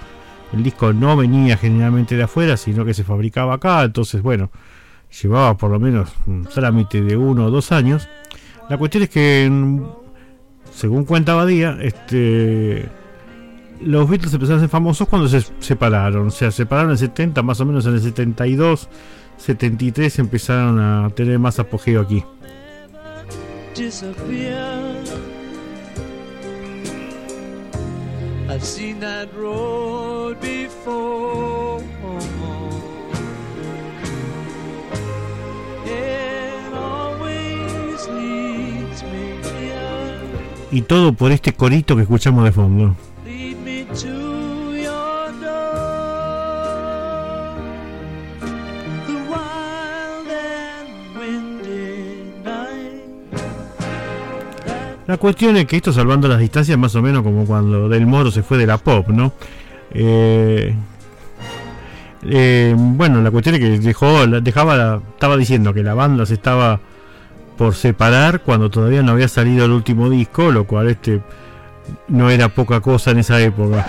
El disco no venía generalmente de afuera, sino que se fabricaba acá, entonces bueno, llevaba por lo menos un trámite de uno o dos años. La cuestión es que, según cuenta Badía, este, los Beatles empezaron a ser famosos cuando se separaron. O sea, se separaron en el 70, más o menos en el 72, 73 empezaron a tener más apogeo aquí. disappear. I've seen that road before. It always leads me here. Y todo por este corito que escuchamos de fondo. La cuestión es que esto salvando las distancias más o menos como cuando Del Moro se fue de la pop, ¿no? Eh, eh, bueno, la cuestión es que dejó, dejaba, estaba diciendo que la banda se estaba por separar cuando todavía no había salido el último disco, lo cual este no era poca cosa en esa época.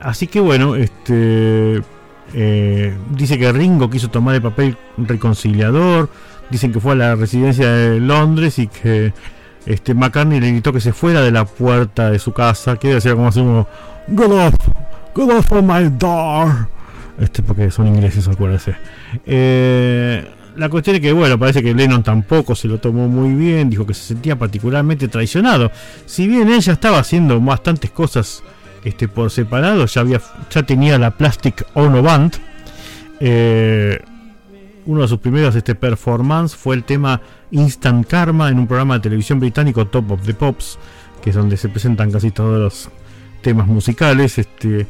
Así que bueno, este eh, dice que Ringo quiso tomar el papel reconciliador, dicen que fue a la residencia de Londres y que este McCartney le gritó que se fuera de la puerta de su casa, que decía como así como Get off, get off of my door. Este porque son ingleses, acuérdense. Eh, la cuestión es que, bueno, parece que Lennon tampoco se lo tomó muy bien, dijo que se sentía particularmente traicionado. Si bien ella estaba haciendo bastantes cosas este, por separado, ya, había, ya tenía la Plastic Ono Band. Eh, uno de sus primeros este, performance fue el tema Instant Karma en un programa de televisión británico Top of the Pops, que es donde se presentan casi todos los temas musicales. Este,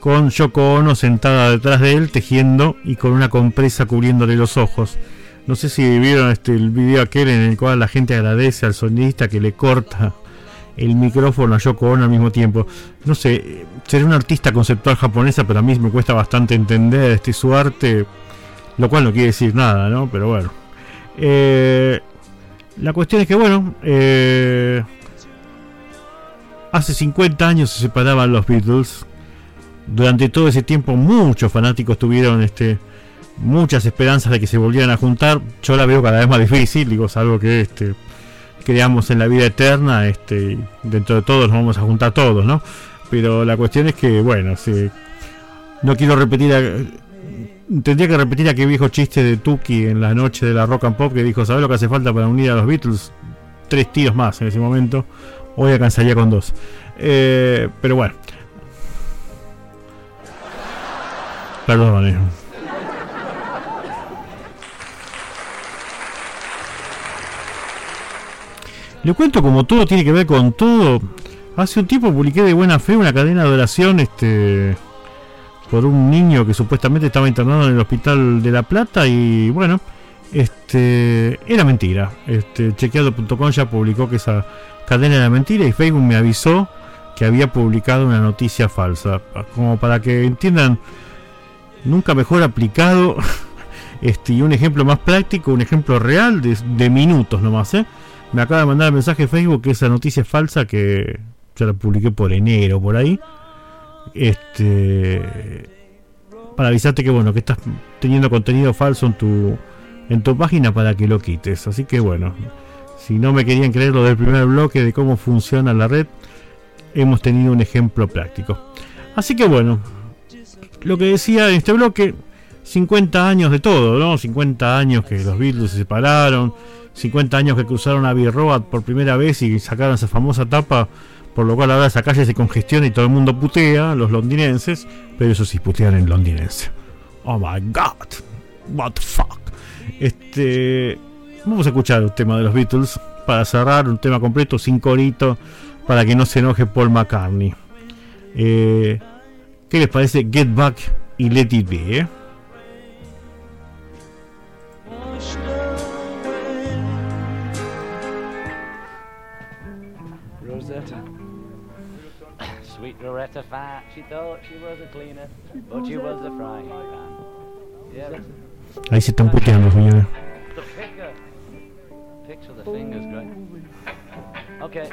con Yoko Ono sentada detrás de él tejiendo y con una compresa cubriéndole los ojos. No sé si vieron este, el video aquel en el cual la gente agradece al sonidista que le corta el micrófono a Yoko Ono al mismo tiempo. No sé, seré una artista conceptual japonesa, pero a mí me cuesta bastante entender este, su arte, lo cual no quiere decir nada, ¿no? Pero bueno. Eh, la cuestión es que, bueno, eh, hace 50 años se separaban los Beatles durante todo ese tiempo muchos fanáticos tuvieron este muchas esperanzas de que se volvieran a juntar. Yo la veo cada vez más difícil, digo, es algo que este creamos en la vida eterna, este dentro de todos nos vamos a juntar todos, ¿no? Pero la cuestión es que, bueno, si, no quiero repetir tendría que repetir aquel viejo chiste de Tuki en la noche de la rock and pop que dijo, ¿sabes lo que hace falta para unir a los Beatles? Tres tiros más en ese momento. Hoy alcanzaría con dos. Eh, pero bueno, Perdón, Le cuento como todo tiene que ver con todo. Hace un tiempo publiqué de buena fe una cadena de oración este por un niño que supuestamente estaba internado en el hospital de La Plata y bueno, este era mentira. Este chequeado.com ya publicó que esa cadena era mentira y Facebook me avisó que había publicado una noticia falsa. Como para que entiendan nunca mejor aplicado. Este, y un ejemplo más práctico, un ejemplo real de, minutos nomás. ¿eh? Me acaba de mandar el mensaje Facebook que esa noticia es falsa que ya la publiqué por enero, por ahí. Este, para avisarte que bueno, que estás teniendo contenido falso en tu, en tu página para que lo quites. Así que bueno, si no me querían creer lo del primer bloque de cómo funciona la red, hemos tenido un ejemplo práctico. Así que bueno, lo que decía en este bloque, 50 años de todo, ¿no? 50 años que los Beatles se separaron, 50 años que cruzaron a Road por primera vez y sacaron esa famosa tapa, por lo cual ahora esa calle se congestiona y todo el mundo putea, los londinenses, pero eso sí putean en londinense. Oh my god, what the fuck. Este, vamos a escuchar el tema de los Beatles para cerrar un tema completo sin corito para que no se enoje Paul McCartney. Eh, ¿Qué les parece Get Back y Let It Be? Eh? Rosetta. Sweet Loretta Fat, she thought she was a cleaner, but she was a frying pan. Yeah. Ahí se están puteando, señores. The finger. Picture the fingers, great. Okay. Si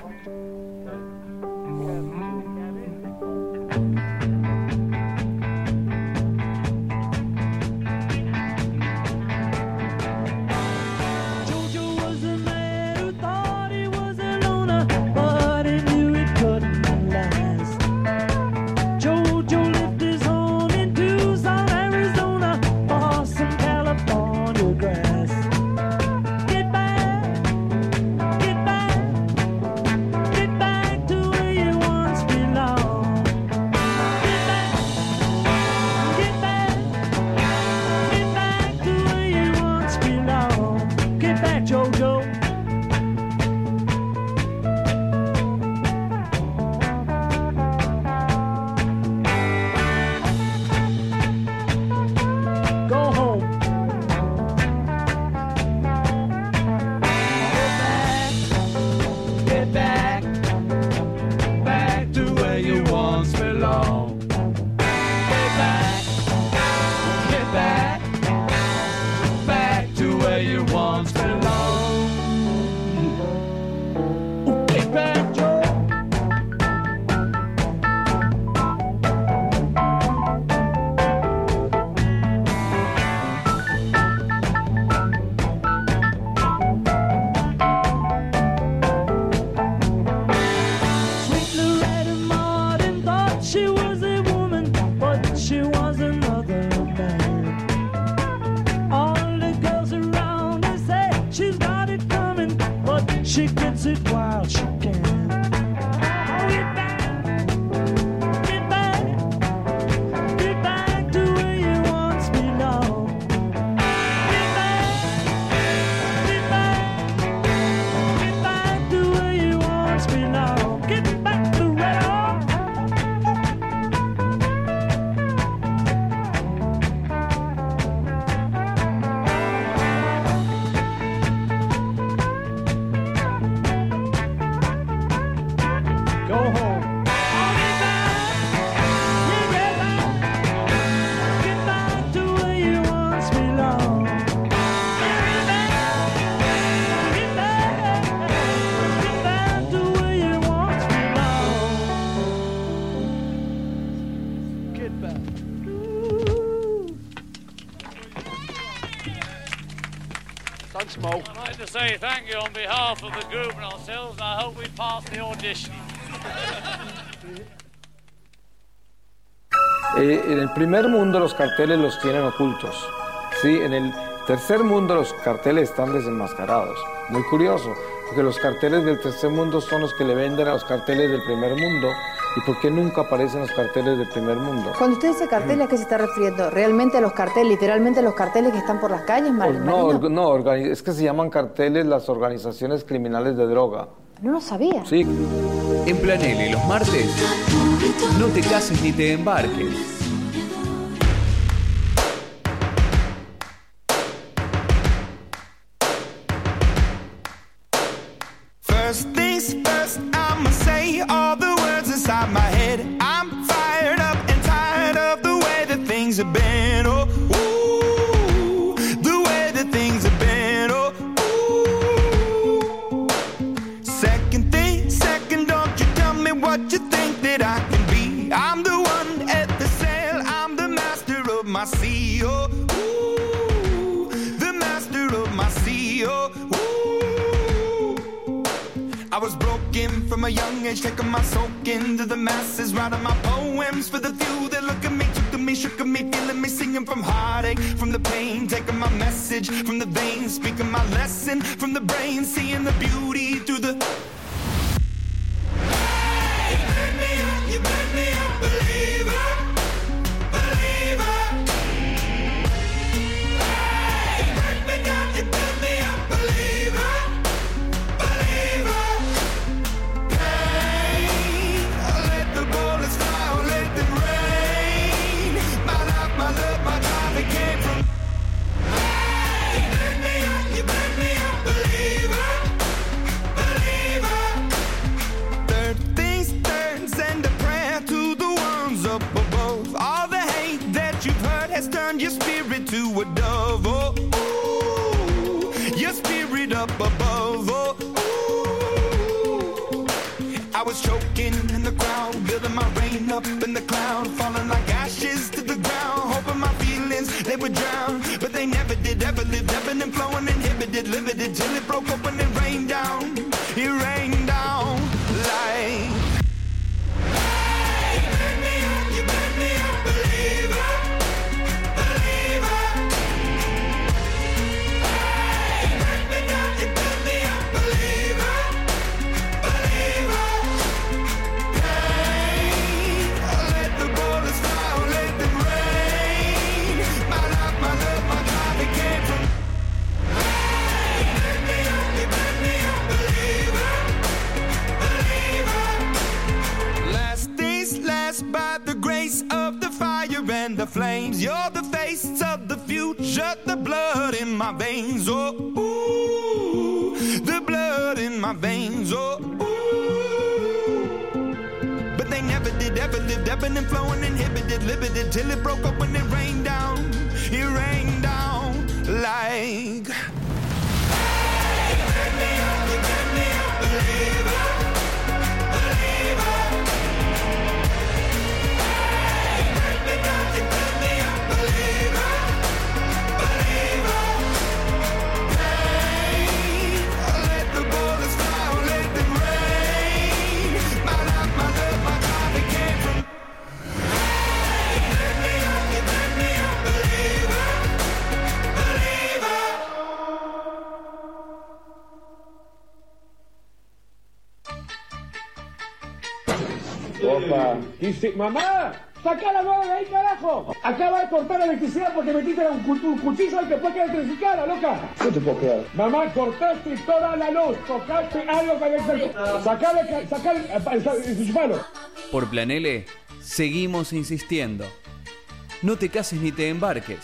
say thank you on behalf of the group and ourselves, and I hope we pass the audition. Eh, en el primer mundo los carteles los tienen ocultos. Sí, en el tercer mundo los carteles están desenmascarados. Muy curioso, porque los carteles del tercer mundo son los que le venden a los carteles del primer mundo ¿Y por qué nunca aparecen los carteles de primer mundo? Cuando usted dice carteles, ¿a qué se está refiriendo? ¿Realmente a los carteles, literalmente a los carteles que están por las calles, pues Mar No, no, es que se llaman carteles las organizaciones criminales de droga. No lo sabía. Sí. En Planele, los martes, no te cases ni te embarques. my lesson from the Mamá, cortaste toda la luz. Tocaste algo con el teléfono. Sacale. Eh, eh, Por Planele, seguimos insistiendo. No te cases ni te embarques.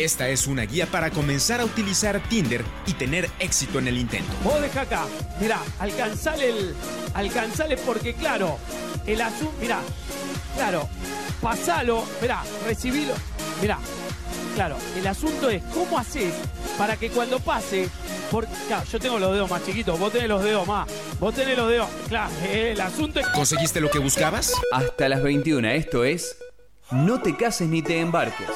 Esta es una guía para comenzar a utilizar Tinder y tener éxito en el intento. Vos deja acá, mirá, alcanzale el. Alcanzale porque, claro, el azul. Mirá, claro, pasalo, mirá, recibilo. Mirá, claro, el asunto es cómo haces para que cuando pase. Porque, yo tengo los dedos más chiquitos, vos tenés los dedos más. Vos tenés los dedos. Claro, eh, el asunto es. ¿Conseguiste lo que buscabas? Hasta las 21, esto es. No te cases ni te embarques.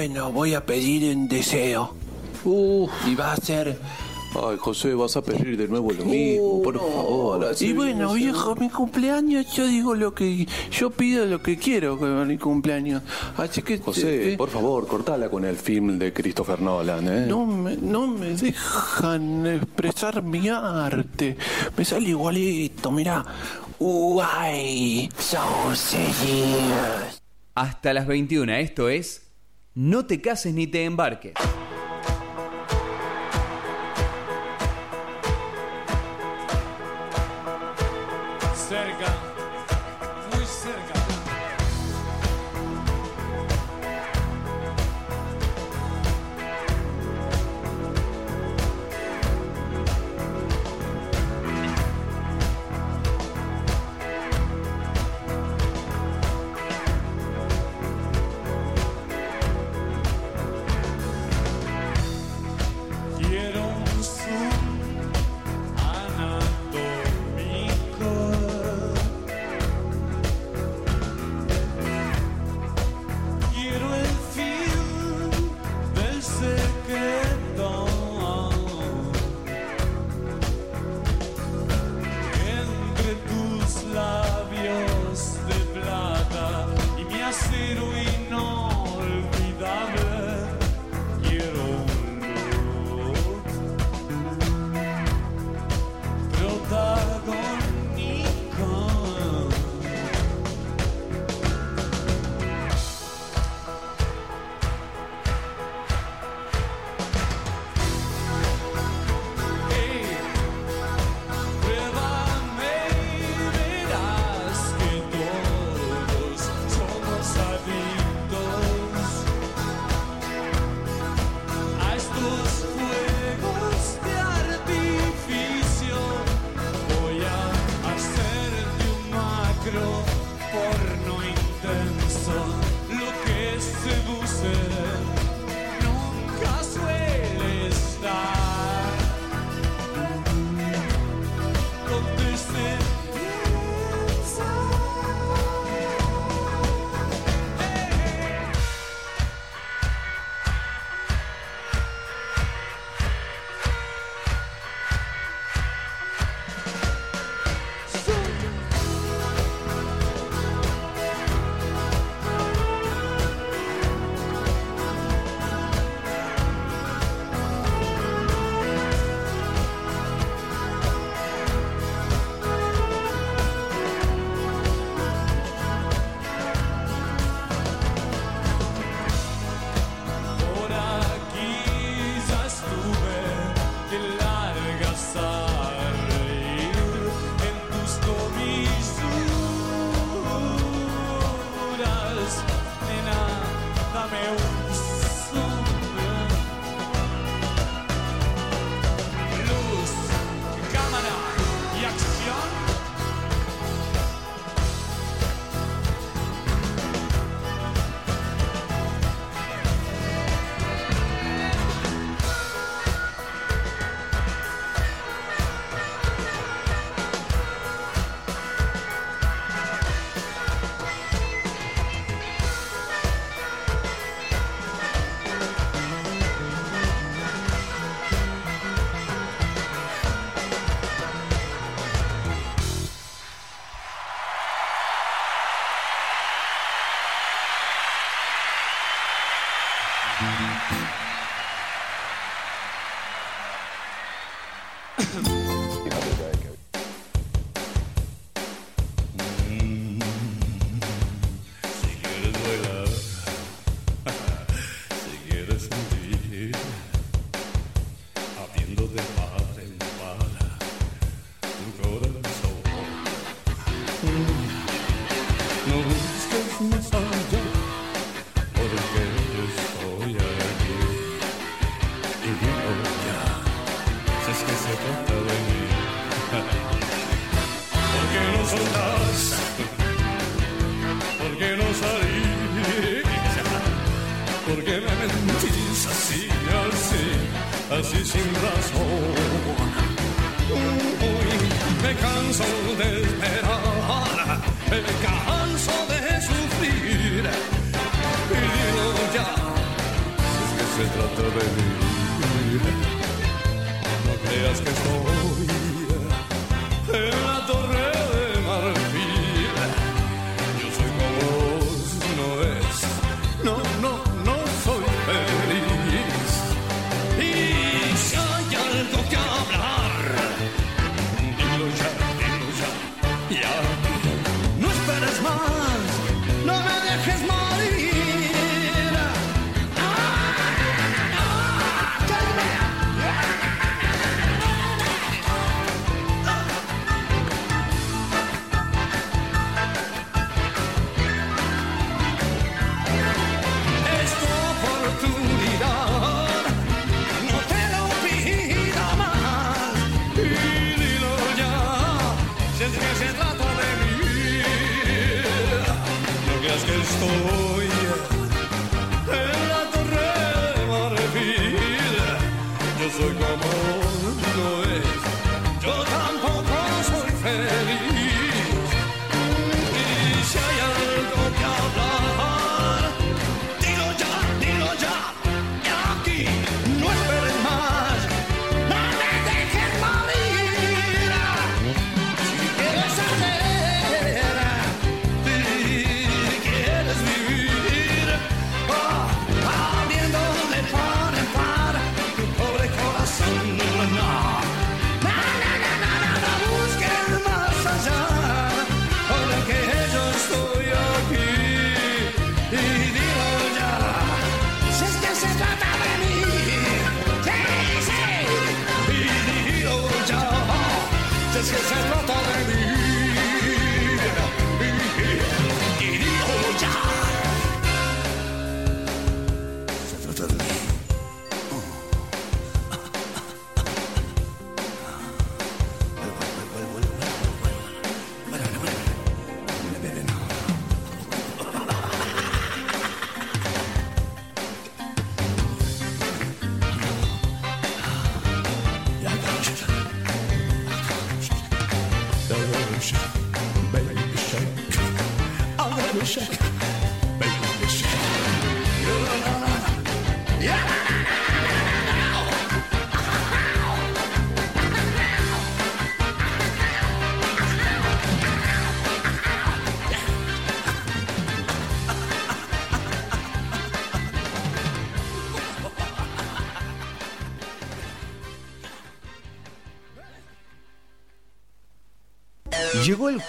Bueno, voy a pedir un deseo. Uh, y va a ser. Ay, José, vas a pedir de nuevo lo mismo, uh, por favor. Y bueno, viejo, mi cumpleaños, yo digo lo que. Yo pido lo que quiero con mi cumpleaños. Así que. José, por favor, cortala con el film de Christopher Nolan, ¿eh? No me, no me dejan expresar mi arte. Me sale igualito, mirá. Uy, saucerías. Hasta las 21, esto es no te cases ni te embarques. grow. Creas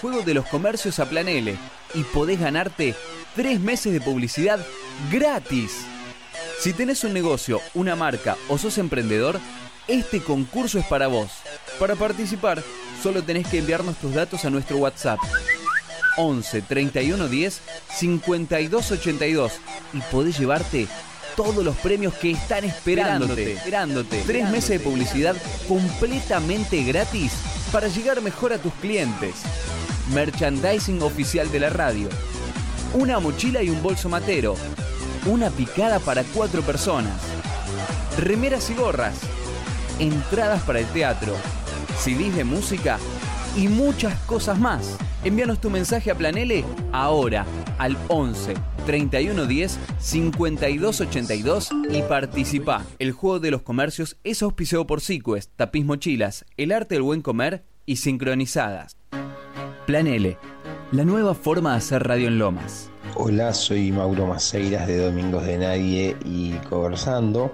juego de los comercios a Plan L y podés ganarte tres meses de publicidad gratis. Si tenés un negocio, una marca o sos emprendedor, este concurso es para vos. Para participar, solo tenés que enviarnos tus datos a nuestro WhatsApp 11 31 10 52 82 y podés llevarte todos los premios que están esperándote. esperándote. Tres meses de publicidad completamente gratis para llegar mejor a tus clientes. Merchandising oficial de la radio. Una mochila y un bolso matero. Una picada para cuatro personas. Remeras y gorras. Entradas para el teatro. CDs de música y muchas cosas más. Envíanos tu mensaje a Planele ahora al 11 31 10 52 82 y participa. El juego de los comercios es auspiciado por Sequest, Tapiz Mochilas, El Arte del Buen Comer y Sincronizadas. Plan L, la nueva forma de hacer radio en Lomas. Hola, soy Mauro Maceiras de Domingos de Nadie y Conversando.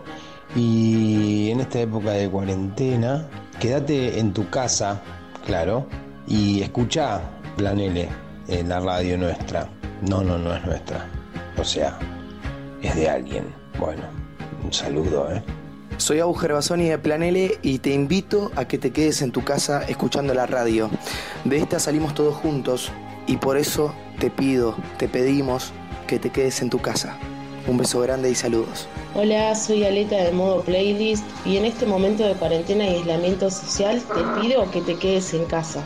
Y en esta época de cuarentena, quédate en tu casa, claro, y escucha Plan L, en la radio nuestra. No, no, no es nuestra. O sea, es de alguien. Bueno, un saludo, ¿eh? Soy Abu Gervasoni de Planele y te invito a que te quedes en tu casa escuchando la radio. De esta salimos todos juntos y por eso te pido, te pedimos que te quedes en tu casa. Un beso grande y saludos. Hola, soy Aleta de modo playlist y en este momento de cuarentena y aislamiento social te pido que te quedes en casa,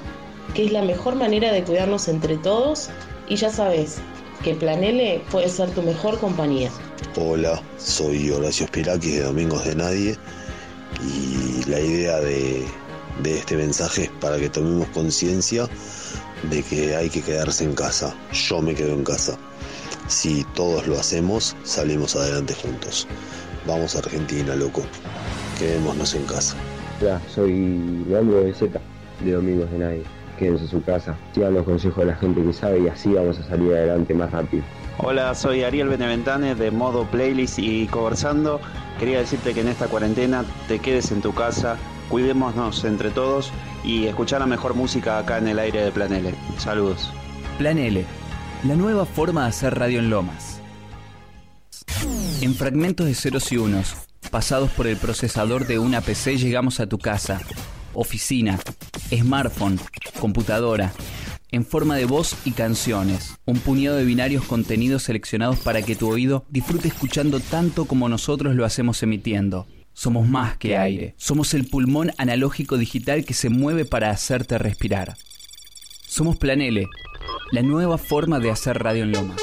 que es la mejor manera de cuidarnos entre todos y ya sabes que Planele puede ser tu mejor compañía. Hola, soy Horacio Spirakis de Domingos de Nadie y la idea de, de este mensaje es para que tomemos conciencia de que hay que quedarse en casa. Yo me quedo en casa. Si todos lo hacemos, salimos adelante juntos. Vamos a Argentina, loco. Quedémonos en casa. Hola, soy Leandro de Z, de Domingos de Nadie. Quédense en su casa, sigan los consejos de la gente que sabe y así vamos a salir adelante más rápido. Hola, soy Ariel Beneventane de modo playlist y conversando. Quería decirte que en esta cuarentena te quedes en tu casa, cuidémonos entre todos y escuchar la mejor música acá en el aire de Plan L. Saludos. Plan L, la nueva forma de hacer radio en Lomas. En fragmentos de ceros y unos, pasados por el procesador de una PC, llegamos a tu casa, oficina, smartphone, computadora, en forma de voz y canciones. Un puñado de binarios contenidos seleccionados para que tu oído disfrute escuchando tanto como nosotros lo hacemos emitiendo. Somos más que aire. Somos el pulmón analógico digital que se mueve para hacerte respirar. Somos Planele, la nueva forma de hacer radio en Loma.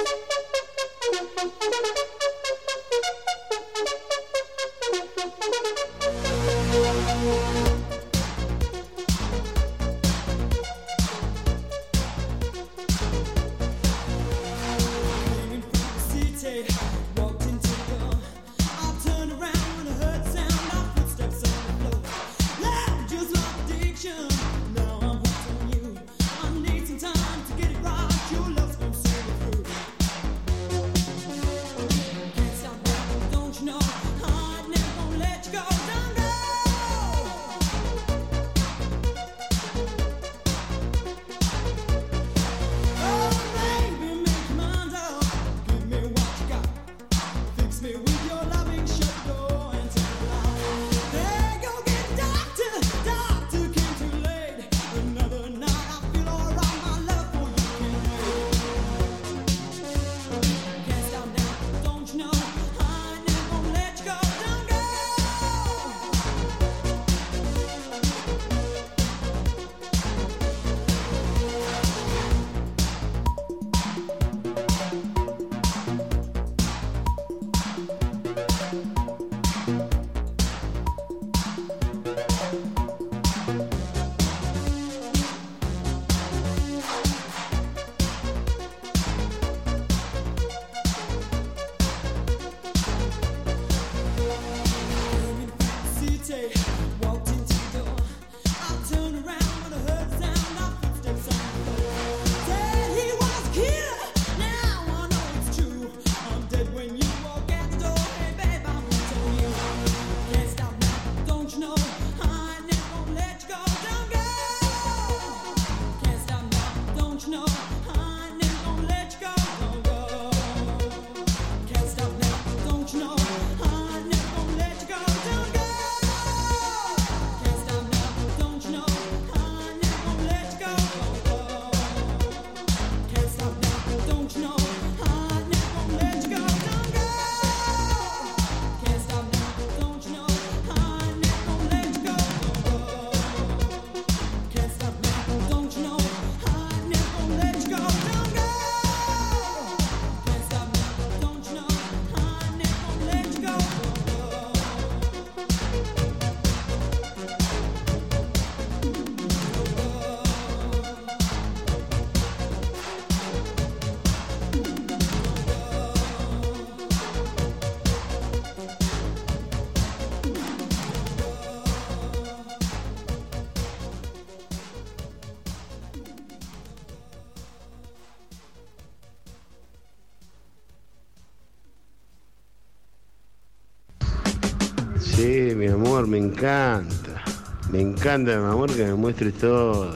Me encanta. Me encanta, mi amor, que me muestres todo.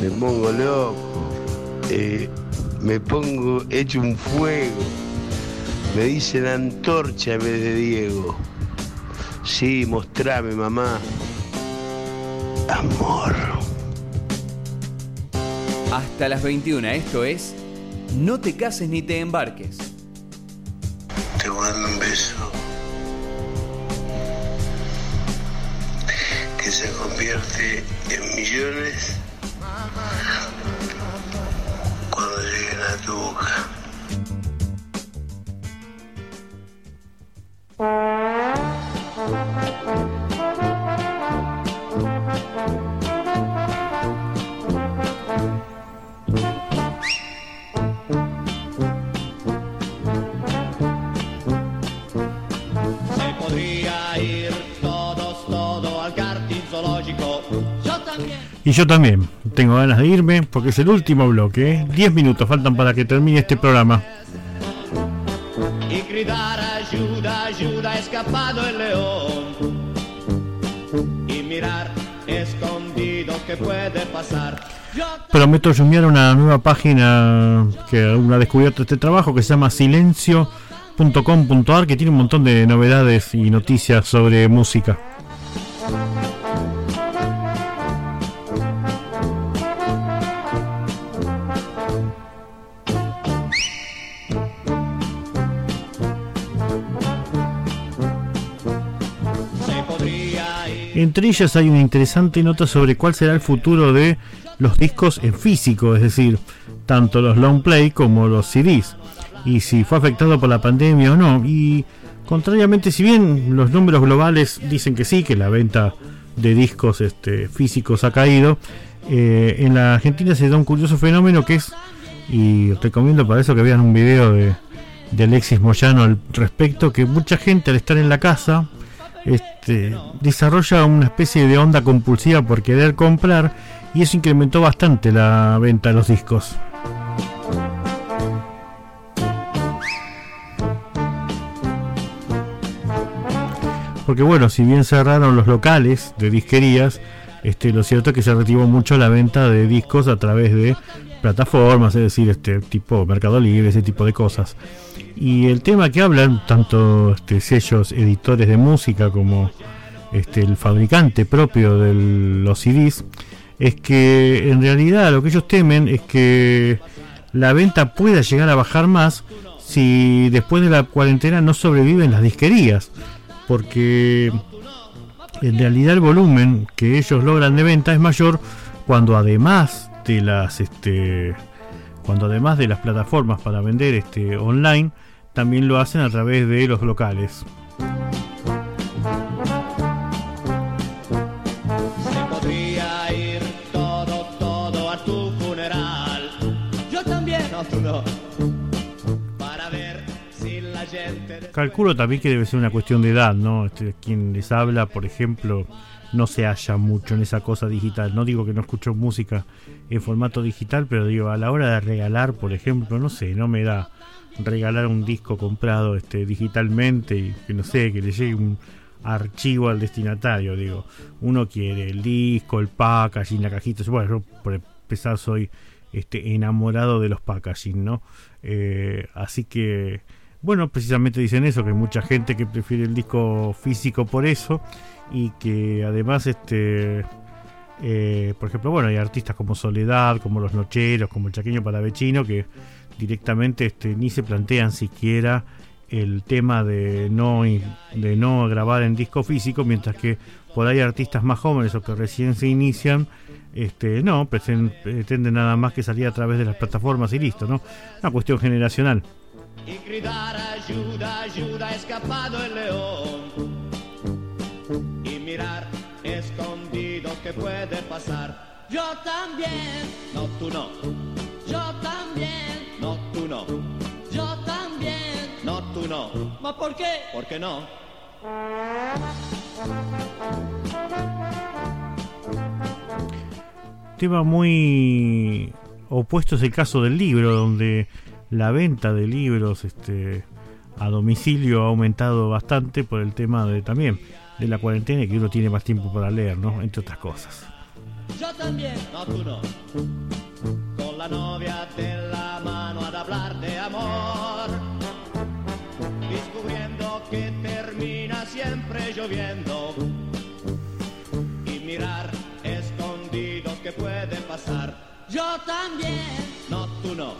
Me pongo loco. Eh, me pongo hecho un fuego. Me dicen antorcha en vez de Diego. Sí, mostrame, mamá. Amor. Hasta las 21, esto es No te cases ni te embarques. Millones Y yo también tengo ganas de irme porque es el último bloque. ¿eh? 10 minutos faltan para que termine este programa. Y gritar ayuda, ayuda, escapado el león. Y mirar escondidos que puede pasar. Yo Prometo una nueva página que aún ha descubierto este trabajo que se llama silencio.com.ar que tiene un montón de novedades y noticias sobre música. Entre ellas hay una interesante nota sobre cuál será el futuro de los discos en físico, es decir, tanto los long play como los CDs, y si fue afectado por la pandemia o no. Y contrariamente, si bien los números globales dicen que sí, que la venta de discos este, físicos ha caído, eh, en la Argentina se da un curioso fenómeno que es, y recomiendo para eso que vean un video de, de Alexis Moyano al respecto, que mucha gente al estar en la casa, este, desarrolla una especie de onda compulsiva por querer comprar y eso incrementó bastante la venta de los discos. Porque bueno, si bien cerraron los locales de disquerías, este, lo cierto es que se retiró mucho la venta de discos a través de plataformas, es decir, este tipo Mercado Libre, ese tipo de cosas. Y el tema que hablan tanto este, sellos editores de música como este, el fabricante propio de los CDs es que en realidad lo que ellos temen es que la venta pueda llegar a bajar más si después de la cuarentena no sobreviven las disquerías porque en realidad el volumen que ellos logran de venta es mayor cuando además de las este cuando además de las plataformas para vender este online también lo hacen a través de los locales. Calculo también que debe ser una cuestión de edad, ¿no? Este, quien les habla, por ejemplo, no se halla mucho en esa cosa digital. No digo que no escucho música en formato digital, pero digo, a la hora de regalar, por ejemplo, no sé, no me da regalar un disco comprado este, digitalmente y que no sé, que le llegue un archivo al destinatario. Digo, uno quiere el disco, el packaging, la cajita. Bueno, yo por empezar soy este, enamorado de los packaging, ¿no? Eh, así que, bueno, precisamente dicen eso, que hay mucha gente que prefiere el disco físico por eso y que además, este, eh, por ejemplo, bueno, hay artistas como Soledad, como Los Nocheros, como el Chaqueño Palavecino, que directamente este, ni se plantean siquiera el tema de no, de no grabar en disco físico, mientras que por ahí artistas más jóvenes o que recién se inician, este, no, preten- pretenden nada más que salir a través de las plataformas y listo, ¿no? Una cuestión generacional. Y gritar ayuda, ayuda, escapado el león. Y mirar escondidos que puede pasar. Yo también. No, tú no. Yo también. No, tú no. Yo también. No, tú no. ¿Ma por qué? ¿Por qué no? Tema muy opuesto es el caso del libro, donde la venta de libros este, a domicilio ha aumentado bastante por el tema de también de la cuarentena y que uno tiene más tiempo para leer, ¿no? Entre otras cosas. Yo también, no tú no. Con la novia de la mano ad hablar de amor. Descubriendo que termina siempre lloviendo. Y mirar escondidos que puede pasar. Yo también, no tú no.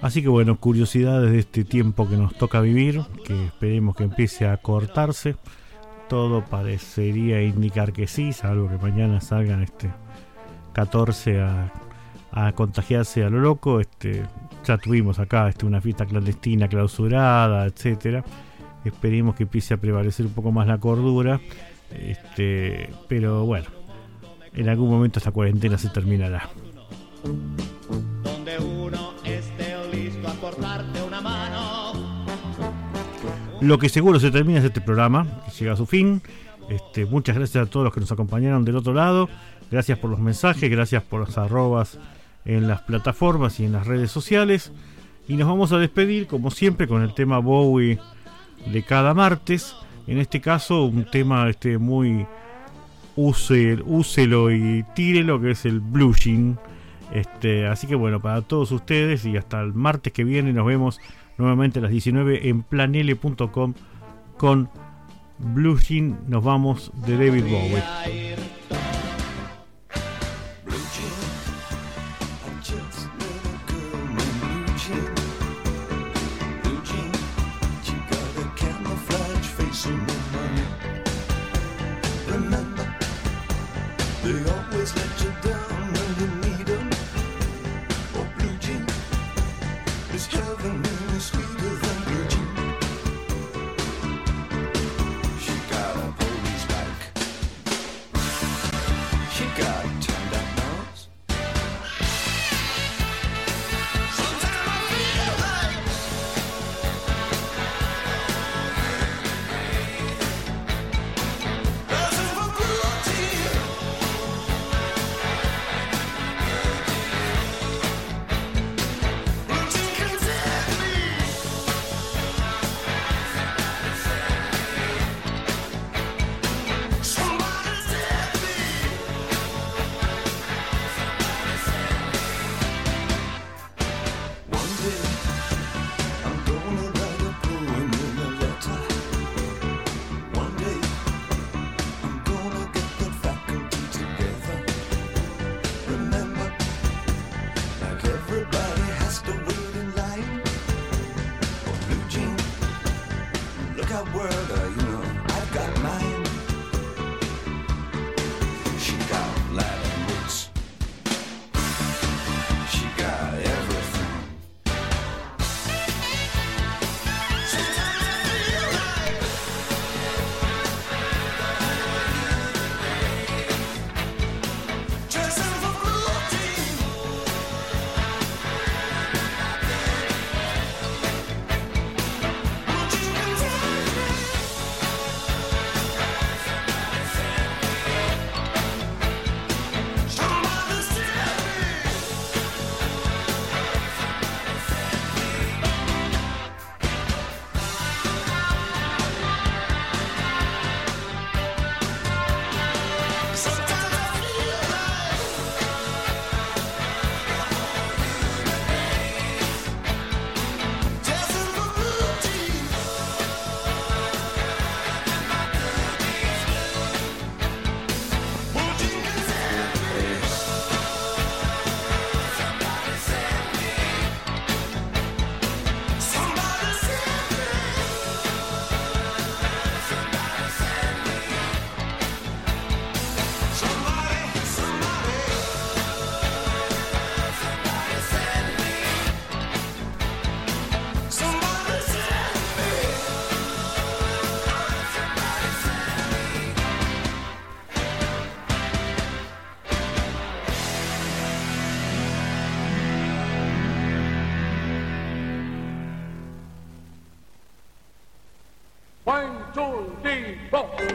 Así que bueno, curiosidades de este tiempo que nos toca vivir, que esperemos que empiece a cortarse. Todo parecería indicar que sí, salvo que mañana salgan este 14 a, a contagiarse a lo loco. Este, ya tuvimos acá este, una fiesta clandestina clausurada, etcétera. Esperemos que empiece a prevalecer un poco más la cordura. Este, pero bueno, en algún momento esta cuarentena se terminará. Lo que seguro se termina es este programa, que llega a su fin. Este, muchas gracias a todos los que nos acompañaron del otro lado. Gracias por los mensajes, gracias por los arrobas en las plataformas y en las redes sociales. Y nos vamos a despedir, como siempre, con el tema Bowie de cada martes. En este caso, un tema este, muy use, úselo y tírelo, que es el blushing. Este, así que bueno, para todos ustedes y hasta el martes que viene nos vemos nuevamente a las 19 en planele.com con Blushing. Nos vamos de David Bowie.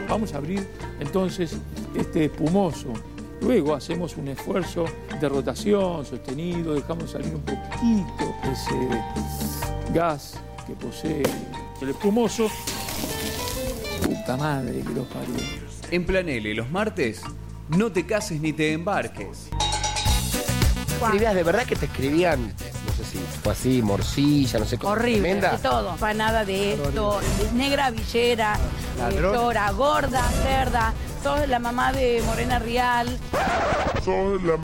Vamos a abrir entonces este espumoso. Luego hacemos un esfuerzo de rotación sostenido, dejamos salir un poquitito ese gas que posee el espumoso. Puta madre que los parió. En Planele, los martes, no te cases ni te embarques. ¿Escribías de verdad que te escribían? No sé si fue así, morcilla, no sé cómo. Horrible, tremenda? de todo. Panada de esto, negra villera, chora, gorda, cerda, sos la mamá de Morena Rial. Sos la